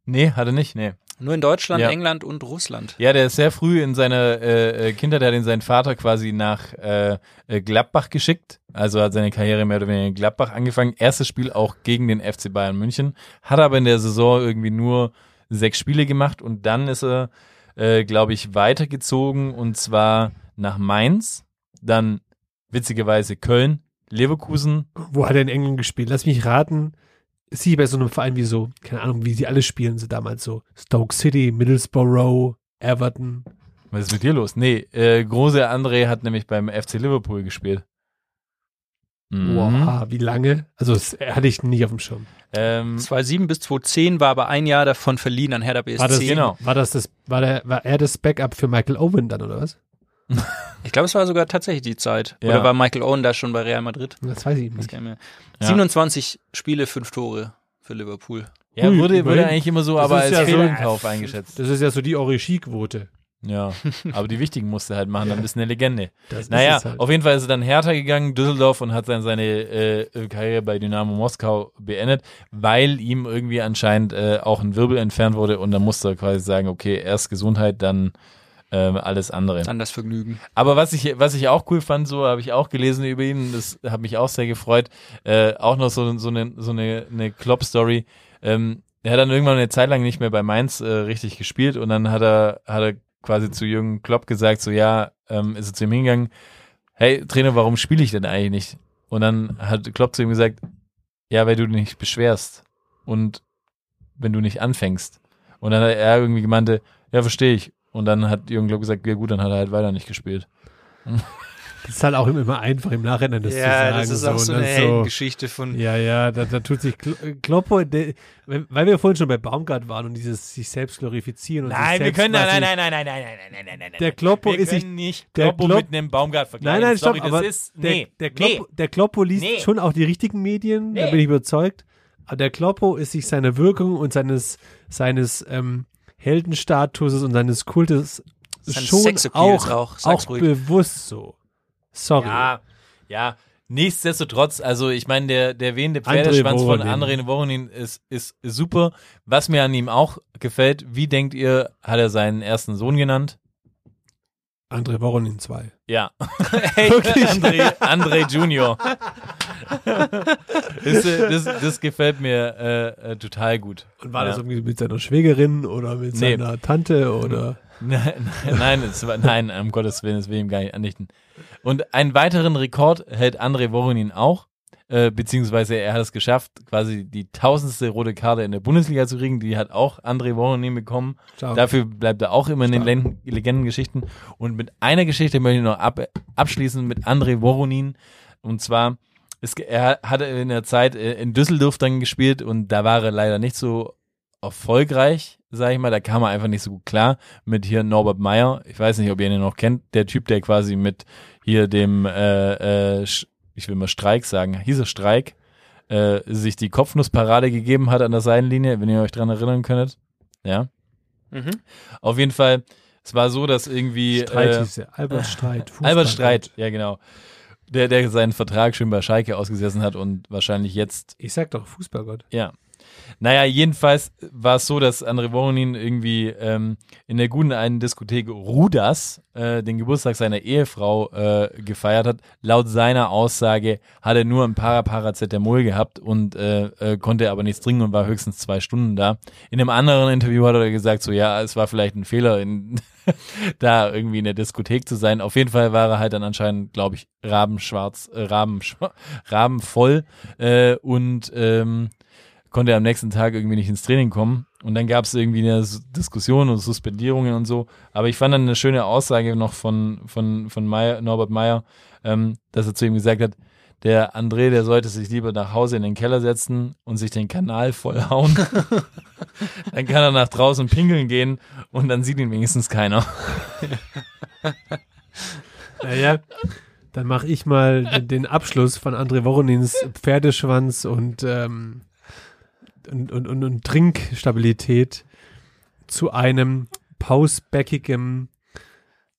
nee, hat er nicht, nee. Nur in Deutschland, Ja. England und Russland. Ja, der ist sehr früh in seiner äh, äh, Kindheit, der hat ihn seinen Vater quasi nach äh, äh, Gladbach geschickt. Also hat seine Karriere mehr oder weniger in Gladbach angefangen. Erstes Spiel auch gegen den FC Bayern München. Hat aber in der Saison irgendwie nur sechs Spiele gemacht und dann ist er, äh, glaube ich, weitergezogen und zwar nach Mainz, dann witzigerweise Köln, Leverkusen. Wo hat er in England gespielt? Lass mich raten. Ist sie bei so einem Verein wie so, keine Ahnung, wie sie alle spielen, so damals so Stoke City, Middlesbrough, Everton. Was ist mit dir los? Nee, äh, große André hat nämlich beim FC Liverpool gespielt. Mhm. Wow, wie lange? Also das hatte ich nicht auf dem Schirm. Ähm, 2007 bis 2010 war aber ein Jahr davon verliehen an Hertha BSC. War das, genau. war das das, war der, war er das Backup für Michael Owen dann, oder was? Ich glaube, es war sogar tatsächlich die Zeit. Ja. Oder war Michael Owen da schon bei Real Madrid? Das weiß ich Das nicht. kann ich mir. Ja. 27 Spiele, 5 Tore für Liverpool. Ja, Ui, wurde, wurde eigentlich immer so, Das aber ist als ja so- Fehlinkauf eingeschätzt. Das ist ja so die Origi-Quote. Ja, aber die wichtigen musste halt machen, dann bist du eine Legende. Das Naja, halt. auf jeden Fall ist er dann härter gegangen, Düsseldorf, und hat dann seine äh, Karriere bei Dynamo Moskau beendet, weil ihm irgendwie anscheinend äh, auch ein Wirbel entfernt wurde und dann musste er quasi sagen, okay, erst Gesundheit, dann ähm, alles andere. Dann das Vergnügen. Aber was ich, was ich auch cool fand, so habe ich auch gelesen über ihn, das hat mich auch sehr gefreut, äh, auch noch so, so eine, so eine, eine Klopp-Story. Ähm, er hat dann irgendwann eine Zeit lang nicht mehr bei Mainz äh, richtig gespielt und dann hat er, hat er quasi zu Jürgen Klopp gesagt, so ja, ähm, ist er zu ihm hingegangen, hey Trainer, warum spiele ich denn eigentlich nicht? Und dann hat Klopp zu ihm gesagt, ja, weil du dich nicht beschwerst und wenn du nicht anfängst. Und dann hat er irgendwie gemeinte, ja, verstehe ich. Und dann hat Jürgen Klopp gesagt, ja gut, dann hat er halt weiter nicht gespielt. Das ist halt auch immer einfach im Nachhinein das zu ja, sagen. das ist auch so und eine dann Heldengeschichte von. Ja, ja, da, da tut sich Kl- Kloppo, der, weil wir vorhin schon bei Baumgart waren und dieses sich selbst glorifizieren und sich Nein, wir können, nein, quasi- nein, nein, nein, nein, nein, nein, nein, nein, nein. Der Kloppo wir ist sich- nicht der Kloppo Klopp- mit einem Baumgart vergleichen. Nein, nein, Sorry, stopp, aber das ist, der, nee, der, nee. Kloppo, der Kloppo liest Nee. schon auch die richtigen Medien, da Nee. bin ich überzeugt. Aber der Kloppo ist sich seiner Wirkung und seines, seines ähm, Heldenstatuses und seines Kultes Seines schon auch, auch, auch, ruhig. bewusst so. Sorry. Ja, ja. Nichtsdestotrotz, also ich meine, der, der wehende Pferdeschwanz von. André Voronin ist, ist super. Was mir an ihm auch gefällt, wie denkt ihr, hat er seinen ersten Sohn genannt? André Voronin 2. Ja. hey, André, André Junior. das, das, das gefällt mir äh, äh, total gut. Und war ja. das irgendwie mit seiner Schwägerin oder mit Nee. seiner Tante oder? Nein, nein, es war, nein, um Gottes Willen, das will ich ihm gar nicht andichten. Und einen weiteren Rekord hält André Voronin auch, äh, beziehungsweise er hat es geschafft, quasi die tausendste rote Karte in der Bundesliga zu kriegen. Die hat auch André Voronin bekommen. Ciao. Dafür bleibt er auch immer in den Stark. Len- Legendengeschichten. Und mit einer Geschichte möchte ich noch ab, abschließen mit André Voronin. Und zwar, es, er hatte in der Zeit äh, in Düsseldorf dann gespielt und da war er leider nicht so erfolgreich, sag ich mal. Da kam er einfach nicht so gut klar mit hier Norbert Meyer. Ich weiß nicht, ob ihr ihn noch kennt. Der Typ, der quasi mit hier dem, äh, äh, Sch- ich will mal Streik sagen, hieß er Streik, äh, sich die Kopfnussparade gegeben hat an der Seitenlinie, wenn ihr euch dran erinnern könntet. Ja. Mhm. Auf jeden Fall, es war so, dass irgendwie Streit äh, hieß er. Albert Streit. Fußball. Albert Streit, ja genau. Der, der seinen Vertrag schön bei Schalke ausgesessen hat und wahrscheinlich jetzt Ich sag doch Fußballgott. ja. Naja, jedenfalls war es so, dass André Voronin irgendwie ähm, in der guten alten Diskothek Rudas äh, den Geburtstag seiner Ehefrau äh, gefeiert hat. Laut seiner Aussage hat er nur ein Paraparacetamol gehabt und äh, äh, konnte aber nichts trinken und war höchstens zwei Stunden da. In einem anderen Interview hat er gesagt, so ja, es war vielleicht ein Fehler, in, da irgendwie in der Diskothek zu sein. Auf jeden Fall war er halt dann anscheinend, glaube ich, rabenschwarz, äh, raben, rabenvoll äh, und ähm, konnte am nächsten Tag irgendwie nicht ins Training kommen. Und dann gab es irgendwie eine Diskussion und Suspendierungen und so. Aber ich fand dann eine schöne Aussage noch von, von, von Meyer, Norbert Meyer, ähm, dass er zu ihm gesagt hat, der André, der sollte sich lieber nach Hause in den Keller setzen und sich den Kanal vollhauen. dann kann er nach draußen pinkeln gehen und dann sieht ihn wenigstens keiner. Naja, dann mache ich mal den, Abschluss von André Voronins Pferdeschwanz und, ähm, und, und, und, und Trinkstabilität zu einem pausbäckigen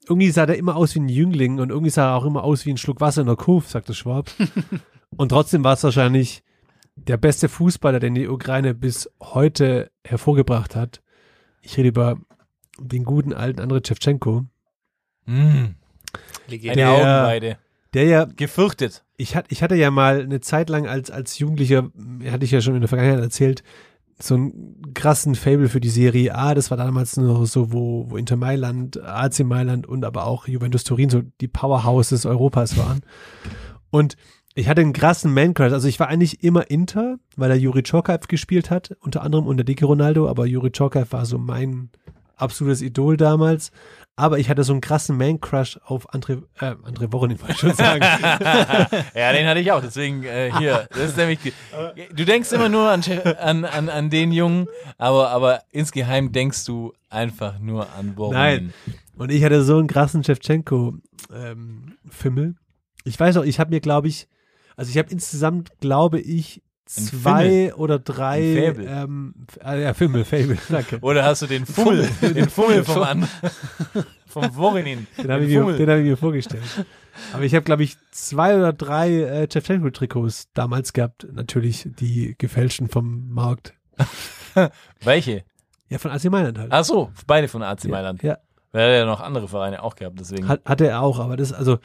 irgendwie sah der immer aus wie ein Jüngling und irgendwie sah er auch immer aus wie ein Schluck Wasser in der Kurve, sagte Schwab. und trotzdem war es wahrscheinlich der beste Fußballer, den die Ukraine bis heute hervorgebracht hat. Ich rede über den guten alten Andrei Shevchenko, Mm, Legende. eine Der- Augenweide. der ja Gefürchtet. Ich, hat, ich hatte ja mal eine Zeit lang als, als Jugendlicher, hatte ich ja schon in der Vergangenheit erzählt, so einen krassen Fable für die Serie A. Das war damals noch so, wo, wo Inter Mailand, AC Mailand und aber auch Juventus Turin so die Powerhouses Europas waren. Und ich hatte einen krassen Man-Crush. Also ich war eigentlich immer Inter, weil er Juri Czorkaev gespielt hat, unter anderem unter Dicke Ronaldo, aber Juri Czorkaev war so mein absolutes Idol damals. Aber ich hatte so einen krassen Man-Crush auf André, äh, André Voronin, wollte ich schon sagen. ja, den hatte ich auch. Deswegen äh, hier. Das ist nämlich. Du denkst immer nur an, an, an, an den Jungen, aber, aber insgeheim denkst du einfach nur an Borunin. Nein. Und ich hatte so einen krassen Shevchenko-Fimmel. ich weiß auch, ich habe mir, glaube ich, also ich habe insgesamt, glaube ich, zwei Fimmel. oder drei Ein ähm, äh, ja, Fimmel, Fable, danke. Oder hast du den Fummel, den Fummel vom, an, vom Vorinin? Den habe ich, mir- den hab ich mir vorgestellt. Aber ich habe, glaube ich, zwei oder drei äh, Shevchenko-Trikots damals gehabt. Natürlich die gefälschten vom Markt. Welche? Ja, von AC Mailand halt. Ach so, beide von AC Mailand. Ja, Weil er ja noch andere Vereine auch gehabt, deswegen. hat, hatte er auch, aber das, also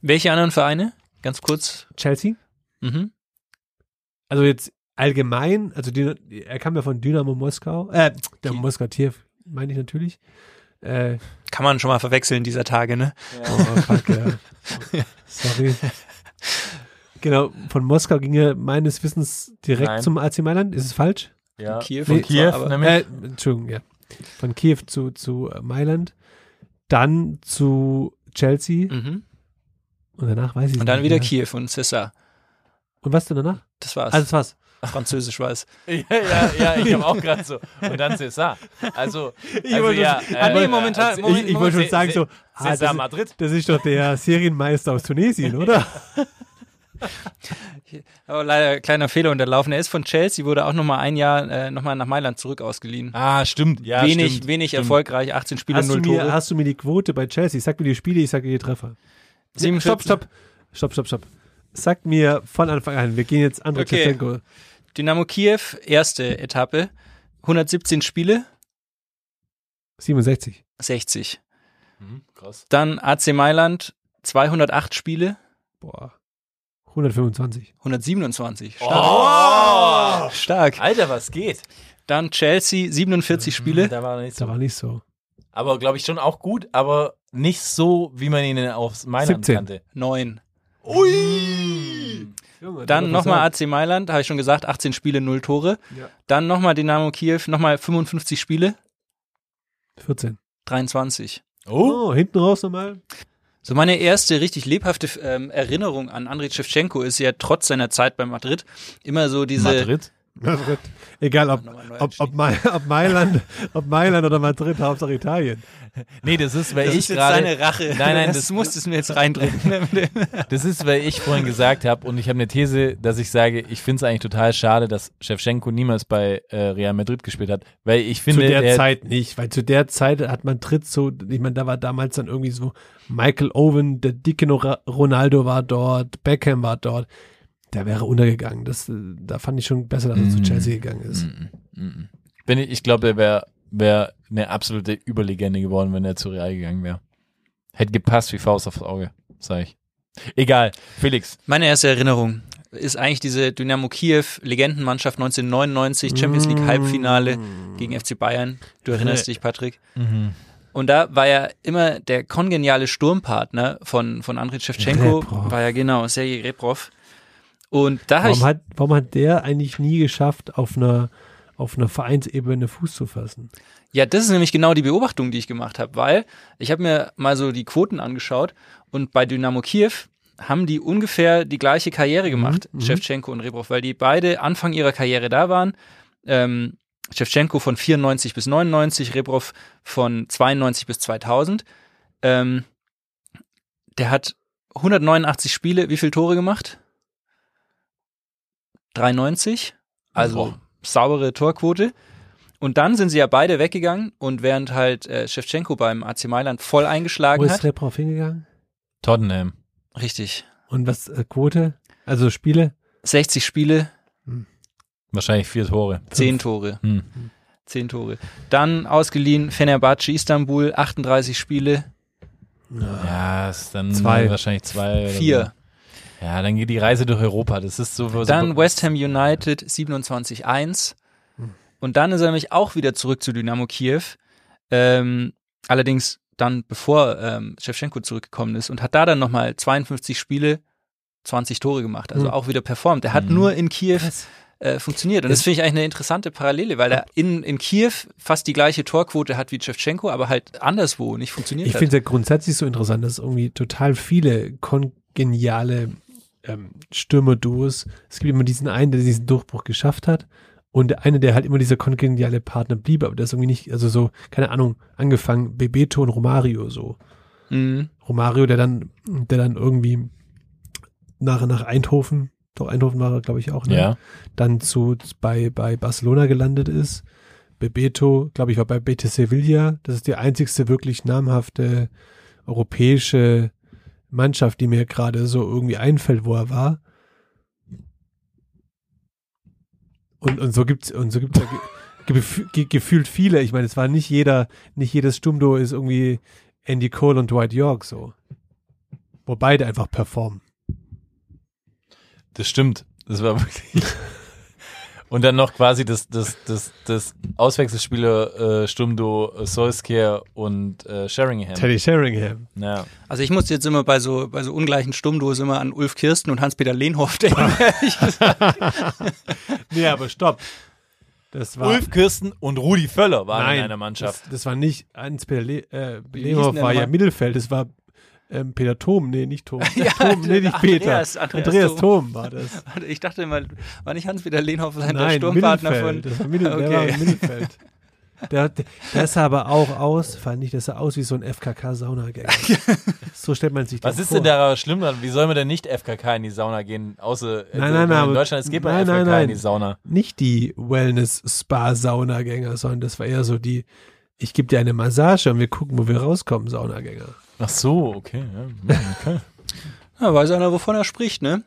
Welche anderen Vereine? Ganz kurz. Chelsea, Mhm. Also jetzt allgemein, also die, er kam ja von Dynamo Moskau, äh, der. Moskau Kiew, meine ich natürlich. Äh, Kann man schon mal verwechseln dieser Tage, ne? oh, fuck, ja. Sorry. Genau, von Moskau ging er meines Wissens direkt Nein. zum AC Mailand. Ist es falsch? ja. Kiew. Von Nee, Kiew, aber- nämlich. Äh, Entschuldigung, ja. Von Kiew zu, zu äh, Mailand. Dann zu Chelsea. Mhm. Und danach weiß ich Und dann nicht wieder mehr. Kiew und César. Und was denn danach? Das war's. Also das war's. Französisch weiß. Ja, ja, ja, ich habe auch gerade so. Und dann César. Also, also wollte ja. schon- nee, momentan- also, Moment, ich ich wollte schon sagen so, ah, das, César ist, Madrid. das ist doch der Serienmeister aus Tunesien, oder? Aber leider kleiner Fehler unterlaufen. Er ist von Chelsea, wurde auch nochmal ein Jahr äh, nochmal nach Mailand zurück ausgeliehen. Ah, stimmt. Ja, wenig stimmt, wenig stimmt. erfolgreich, 18 Spiele, Hast du, 0 mir, Tore. hast du mir die Quote bei Chelsea? Sag mir die Spiele, ich sage dir die Treffer. 47 Stopp, stopp. Stopp, stopp, stopp. Sag mir von Anfang an, wir gehen jetzt André Okay. Shevchenko. Dynamo Kiew, erste Etappe, 117 Spiele, 67. 60. Mhm, krass. Dann AC Mailand, 208 Spiele, Boah. 125. 127. Stark. Oh! Stark. Alter, was geht? Dann Chelsea, 47 Spiele. Da war nicht Da so. war nicht so. Aber glaube ich schon auch gut, aber nicht so, wie man ihn aus Mailand 17. kannte. 9. Ui! Dann nochmal AC Mailand, habe ich schon gesagt, 18 Spiele, 0 Tore. Ja. Dann nochmal Dynamo Kiew, nochmal 55 Spiele, 14. 23. Oh, Oh, hinten raus nochmal. So meine erste richtig lebhafte ähm, Erinnerung an Andriy Shevchenko ist ja trotz seiner Zeit bei Madrid immer so diese Madrid? Madrid. Egal, ob, ob, ob, ob, Mailand, ob Mailand oder Madrid, Hauptsache Italien. Nee, das ist, weil das ich ist jetzt gerade. seine Rache. Nein, nein, das, das, musstest du mir jetzt reindrücken. das ist, weil ich vorhin gesagt habe und ich habe eine These, dass ich sage, ich finde es eigentlich total schade, dass Shevchenko niemals bei äh, Real Madrid gespielt hat, weil ich finde, zu der der, Zeit nicht, weil zu der Zeit hat Madrid so, ich meine, da war damals dann irgendwie so Michael Owen, der dicke Ronaldo war dort, Beckham war dort. Der wäre untergegangen. Das, äh, da fand ich schon besser, dass er zu Mm. Chelsea gegangen ist. Mm, mm, mm. Bin ich, ich glaube, er wäre wär eine absolute Überlegende geworden, wenn er zu Real gegangen wäre. Hätte gepasst wie Faust aufs Auge, sag ich. Egal, Felix. Meine erste Erinnerung ist eigentlich diese Dynamo Kiew Legendenmannschaft 1999 Champions League Halbfinale gegen FC Bayern. Du erinnerst dich, Patrick? Und da war ja immer der kongeniale Sturmpartner von, von Andriy Shevchenko, Rebrov. war ja genau Sergei Rebrov. Und da Warum ich, hat, warum hat der eigentlich nie geschafft, auf einer, auf einer Vereinsebene Fuß zu fassen? ja, das ist nämlich genau die Beobachtung, die ich gemacht habe, weil ich habe mir mal so die Quoten angeschaut und bei Dynamo Kiew haben die ungefähr die gleiche Karriere gemacht, Shevchenko und Rebrov, weil die beide Anfang ihrer Karriere da waren. Ähm, Shevchenko von 94 bis 99, Rebrov von 92 bis 2000. Ähm, der hat 189 Spiele, wie viele Tore gemacht? 93, also Boah. saubere Torquote. Und dann sind sie ja beide weggegangen und während halt äh, Shevchenko beim AC Mailand voll Wo eingeschlagen ist hat. Rebrov hingegangen? Tottenham. Richtig. Und was, äh, Quote? Also Spiele? 60 Spiele, Wahrscheinlich vier Tore. 10 Tore. Hm. 10 Tore. Dann ausgeliehen Fenerbahce Istanbul, 38 Spiele, Ja, ist dann Zwei. wahrscheinlich zwei. Oder 4. So. Ja, dann geht die Reise durch Europa. Das ist so. so Dann West Ham United 27-1. Und dann ist er nämlich auch wieder zurück zu Dynamo Kiew. Ähm, allerdings dann bevor ähm, Shevchenko zurückgekommen ist und hat da dann nochmal 52 Spiele, 20 Tore gemacht. Also Mhm. auch wieder performt. Er hat Mhm. nur in Kiew äh, funktioniert. Und das finde ich eigentlich eine interessante Parallele, weil er in, in Kiew fast die gleiche Torquote hat wie Shevchenko, aber halt anderswo nicht funktioniert Ich hat. finde es ja grundsätzlich so interessant, dass irgendwie total viele kongeniale ähm, Stürmerduos, es gibt immer diesen einen, der diesen Durchbruch geschafft hat und der eine, der halt immer dieser kongeniale Partner blieb, aber der ist irgendwie nicht, also so, keine Ahnung, angefangen, Bebeto und Romario so. Mhm. Romario, der dann, der dann irgendwie nach, nach Eindhoven, doch Eindhoven war er, glaube ich, auch, ne? Ja. dann zu bei, bei Barcelona gelandet ist. Bebeto, glaube ich, war bei Betis Sevilla. Das ist die einzigste wirklich namhafte europäische Mannschaft, die mir gerade so irgendwie einfällt, wo er war. Und, und so gibt's und so gibt's ja ge ge gefühlt viele. Ich meine, es war nicht jeder, nicht jedes Stumdo ist irgendwie Andy Cole und Dwight York so. Wo beide einfach performen. Das stimmt. Das war wirklich. Und dann noch quasi das, das, das, das Auswechselspieler äh, Stumdo, äh, Solskjaer und äh, Sheringham. Teddy Sheringham. Ja. Also ich muss jetzt immer bei so, bei so ungleichen Stummdos immer an Ulf Kirsten und Hans-Peter Lehnhoff denken. ehrlich gesagt. Nee, aber stopp. Das war Ulf Kirsten und Rudi Völler waren Nein, in einer Mannschaft. Das, das war nicht Hans-Peter Le äh, der war ja? Mittelfeld, das war ähm, Peter Thom, nee, nicht Thom. Ja, Thom, nee, nicht Peter. Andreas, Andreas Andreas Thom. Thom war das. Ich dachte immer, war nicht Hans-Peter Lehnhoff sein der Nein, Sturmpartner Mittelfeld. von. Das war Mittel, Der war im Mittelfeld. Der, der, der sah aber auch aus, fand ich, der sah aus wie so ein FKK-Saunagänger. so stellt man sich das Was ist vor. denn da schlimm dran? Wie soll man denn nicht FKK in die Sauna gehen? Außer äh, Nein, nein, nein, in Deutschland, es geht bei nein, FKK nein, nein. in die Sauna. Nicht die Wellness-Spa-Saunagänger, sondern das war eher so die, ich gebe dir eine Massage und wir gucken, wo wir rauskommen, Saunagänger. Ach so, okay. Ja, hm, okay. Ja, weiß einer, wovon er spricht, ne?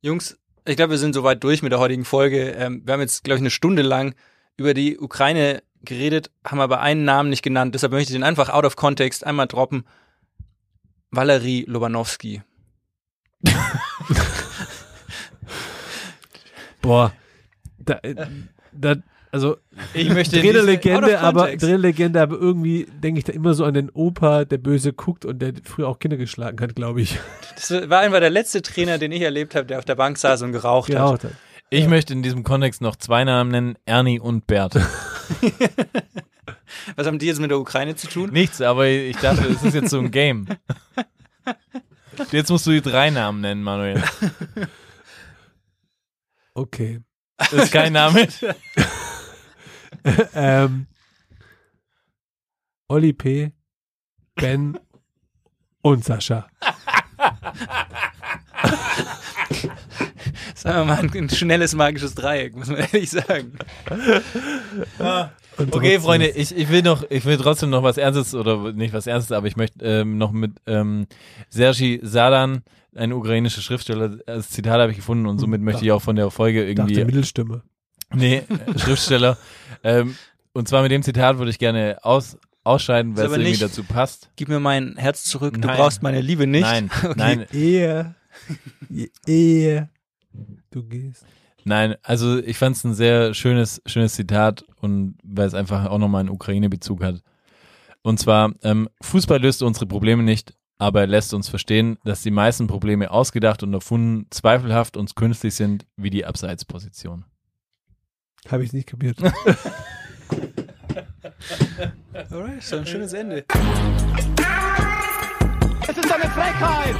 Jungs, ich glaube, wir sind soweit durch mit der heutigen Folge. Ähm, wir haben jetzt, glaube ich, eine Stunde lang über die Ukraine geredet, haben aber einen Namen nicht genannt. Deshalb möchte ich den einfach out of context einmal droppen. Valerie Lobanowski. Boah, da, da, also Ich möchte in Trainer diese- out Legende, of aber context. Trainer Legende, aber irgendwie denke ich da immer so an den Opa, der böse guckt und der früher auch Kinder geschlagen hat, glaube ich. Das war einfach der letzte Trainer, den ich erlebt habe, der auf der Bank saß und geraucht hat. Geraucht hat. Ich möchte in diesem Kontext noch zwei Namen nennen, Ernie und Bert. Was haben die jetzt mit der Ukraine zu tun? Nichts, aber ich dachte, es ist jetzt so ein Game. Jetzt musst du die drei Namen nennen, Manuel. Okay. Das ist kein Name. ähm, Oli P., Ben und Sascha. Sagen wir mal, ein, schnelles magisches Dreieck, muss man ehrlich sagen. Und Okay, Freunde, ich, ich will noch, ich will trotzdem noch was Ernstes oder nicht was Ernstes, aber ich möchte ähm, noch mit ähm, Sergei Sadan, ein ukrainischer Schriftsteller, das Zitat habe ich gefunden und somit möchte ich auch von der Folge Ich dachte irgendwie Mittelstimme. Nee, äh, Schriftsteller. Ähm, und zwar mit dem Zitat würde ich gerne aus, ausscheiden, weil es irgendwie nicht- dazu passt. Gib mir mein Herz zurück, du Nein. brauchst meine Liebe nicht. Nein, Okay. nein, Ehe, je eher du gehst. nein. Also ich fand es ein sehr schönes, schönes Zitat und weil es einfach auch nochmal einen Ukraine-Bezug hat. Und zwar, ähm, Fußball löst unsere Probleme nicht, aber er lässt uns verstehen, dass die meisten Probleme ausgedacht und erfunden, zweifelhaft und künstlich sind, wie die Abseitsposition. Habe ich nicht kapiert. Alright, so ein schönes Ende. Es ist eine Frechheit!